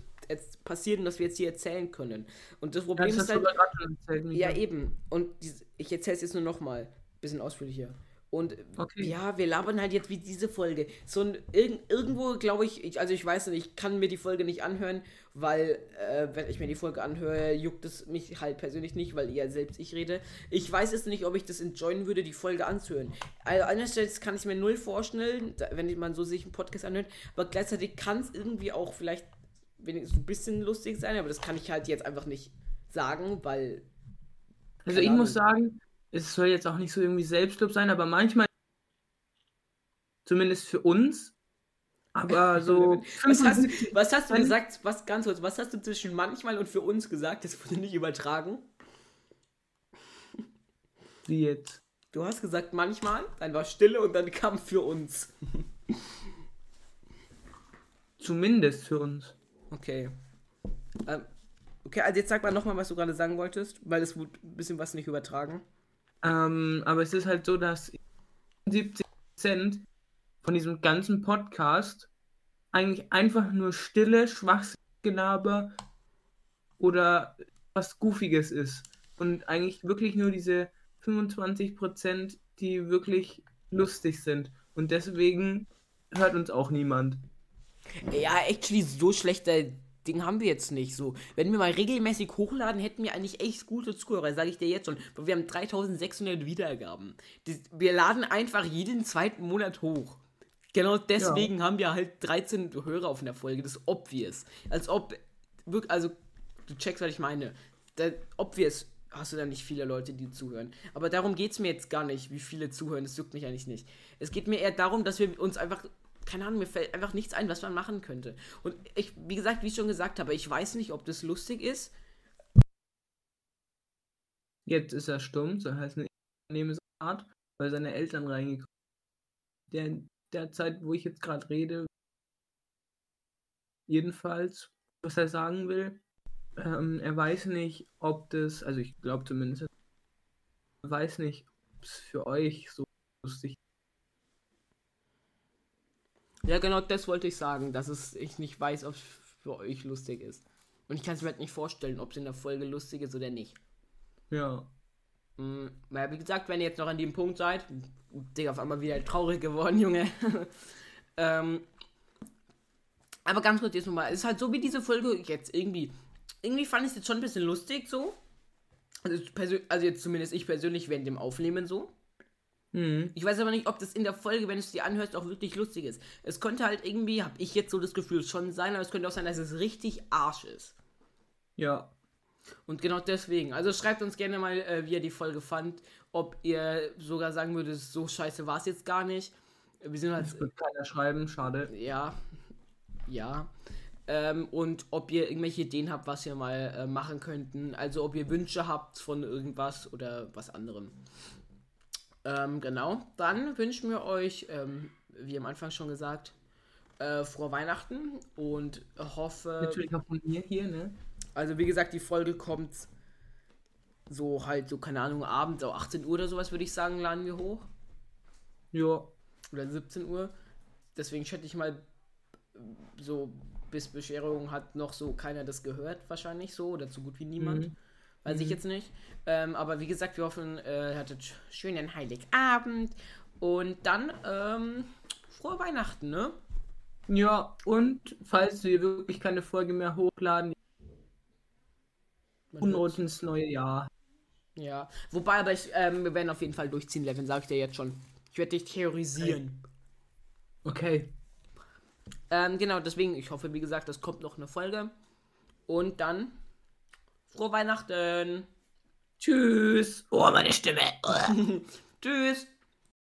Speaker 1: passieren, dass wir jetzt hier erzählen können. Und das
Speaker 2: Ja,
Speaker 1: Problem
Speaker 2: das
Speaker 1: ist halt,
Speaker 2: schon erzählt. Micha.
Speaker 1: ja eben. Und ich erzähle es jetzt nur nochmal, bisschen ausführlicher. Und
Speaker 2: Okay.
Speaker 1: ja, wir labern halt jetzt wie diese Folge. So ein, irg irgendwo glaube ich, ich, also ich weiß nicht, ich kann mir die Folge nicht anhören, weil, äh, wenn ich mir die Folge anhöre, juckt es mich halt persönlich nicht, weil eher selbst ich rede. Ich weiß es nicht, ob ich das enjoyen würde, die Folge anzuhören. Also einerseits kann ich mir null vorstellen, wenn man so sich einen Podcast anhört, aber gleichzeitig kann es irgendwie auch vielleicht wenigstens ein bisschen lustig sein, aber das kann ich halt jetzt einfach nicht sagen, weil
Speaker 2: Also ich muss
Speaker 1: Ahnung.
Speaker 2: sagen, es soll jetzt auch nicht so irgendwie Selbstlob sein, aber manchmal, zumindest für uns, aber [LAUGHS] so
Speaker 1: Was hast,
Speaker 2: 75
Speaker 1: was hast du gesagt? Was ganz kurz, was hast du zwischen manchmal und für uns gesagt? Das wurde nicht übertragen.
Speaker 2: wie jetzt.
Speaker 1: Du hast gesagt manchmal, dann war Stille und dann kam für uns. [LAUGHS]
Speaker 2: Zumindest für uns.
Speaker 1: Okay. Ähm, okay, also jetzt sag mal nochmal, was du gerade sagen wolltest, weil es wurde ein bisschen was nicht übertragen.
Speaker 2: Ähm, aber es ist halt so, dass 70% von diesem ganzen Podcast eigentlich einfach nur stille, Schwachsinnsgelaber oder was Goofiges ist. Und eigentlich wirklich nur diese 25%, die wirklich lustig sind. Und deswegen hört uns auch niemand.
Speaker 1: Ja, actually, so schlechter Ding haben wir jetzt nicht. So, wenn wir mal regelmäßig hochladen, hätten wir eigentlich echt gute Zuhörer, sage ich dir jetzt schon. Weil Wir haben 3600 Wiedergaben. Wir laden einfach jeden zweiten Monat hoch. Genau deswegen haben wir halt 13 Hörer auf einer Folge. Das ist obvious. Als ob, also, du checkst, was ich meine. Da, obvious hast du da nicht viele Leute, die zuhören. Aber darum geht es mir jetzt gar nicht, wie viele zuhören. Das juckt mich eigentlich nicht. Es geht mir eher darum, dass wir uns einfach keine Ahnung, mir fällt einfach nichts ein, was man machen könnte. Und ich, wie gesagt, wie ich schon gesagt habe, ich weiß nicht, ob das lustig ist.
Speaker 2: Jetzt ist er stumm, so heißt eine Art, weil seine Eltern reingekommen sind. Der, der Zeit, wo ich jetzt gerade rede, jedenfalls, was er sagen will, ähm, er weiß nicht, ob das, also ich glaube zumindest, er weiß nicht, ob es für euch so lustig
Speaker 1: Ja, genau das wollte ich sagen, dass es, ich nicht weiß, ob es für euch lustig ist. Und ich kann es mir halt nicht vorstellen, ob es in der Folge lustig ist oder nicht.
Speaker 2: Ja.
Speaker 1: Mm, weil, wie gesagt, wenn ihr jetzt noch an dem Punkt seid, Digga, auf einmal wieder traurig geworden, Junge. [LAUGHS] ähm, aber ganz kurz jetzt nochmal, es ist halt so wie diese Folge jetzt irgendwie. Irgendwie fand ich es jetzt schon ein bisschen lustig so. Also, also jetzt zumindest ich persönlich während dem Aufnehmen so.
Speaker 2: Mhm.
Speaker 1: Ich weiß aber nicht, ob das in der Folge, wenn du es dir anhörst, auch wirklich lustig ist. Es könnte halt irgendwie, habe ich jetzt so das Gefühl, schon sein, aber es könnte auch sein, dass es richtig Arsch ist.
Speaker 2: Ja.
Speaker 1: Und genau deswegen. Also schreibt uns gerne mal, äh, wie ihr die Folge fand. Ob ihr sogar sagen würdet, so scheiße war es jetzt gar nicht. Wir sind halt,
Speaker 2: Das wird keiner schreiben, schade.
Speaker 1: ja, ja. Ähm, und ob ihr irgendwelche Ideen habt, was wir mal äh, machen könnten. Also ob ihr Wünsche habt von irgendwas oder was anderem. Ähm, genau. Dann wünschen wir euch, ähm, wie am Anfang schon gesagt, äh, frohe Weihnachten und hoffe.
Speaker 2: Natürlich auch von mir hier, ne?
Speaker 1: Also wie gesagt, die Folge kommt so halt, so keine Ahnung, Abend, so 18 Uhr oder sowas würde ich sagen, laden wir hoch.
Speaker 2: Ja.
Speaker 1: Oder 17 Uhr. Deswegen schätze ich mal, so bis Bescherung hat noch so keiner das gehört, wahrscheinlich so, oder so gut wie niemand.
Speaker 2: Mhm.
Speaker 1: Weiß ich jetzt nicht. Ähm, aber wie gesagt, wir hoffen, äh, ihr hattet sch- schönen Heiligabend. Und dann, ähm, frohe Weihnachten, ne?
Speaker 2: Ja, und falls wir wirklich keine Folge mehr hochladen, uns ins neue Jahr.
Speaker 1: Ja. Wobei, aber ich, ähm, wir werden auf jeden Fall durchziehen, Levin, sag ich dir jetzt schon. Ich werde dich terrorisieren.
Speaker 2: Okay.
Speaker 1: Ähm, genau, deswegen, ich hoffe, wie gesagt, es kommt noch eine Folge. Und dann frohe Weihnachten.
Speaker 2: Tschüss. Oh, meine Stimme.
Speaker 1: Tschüss.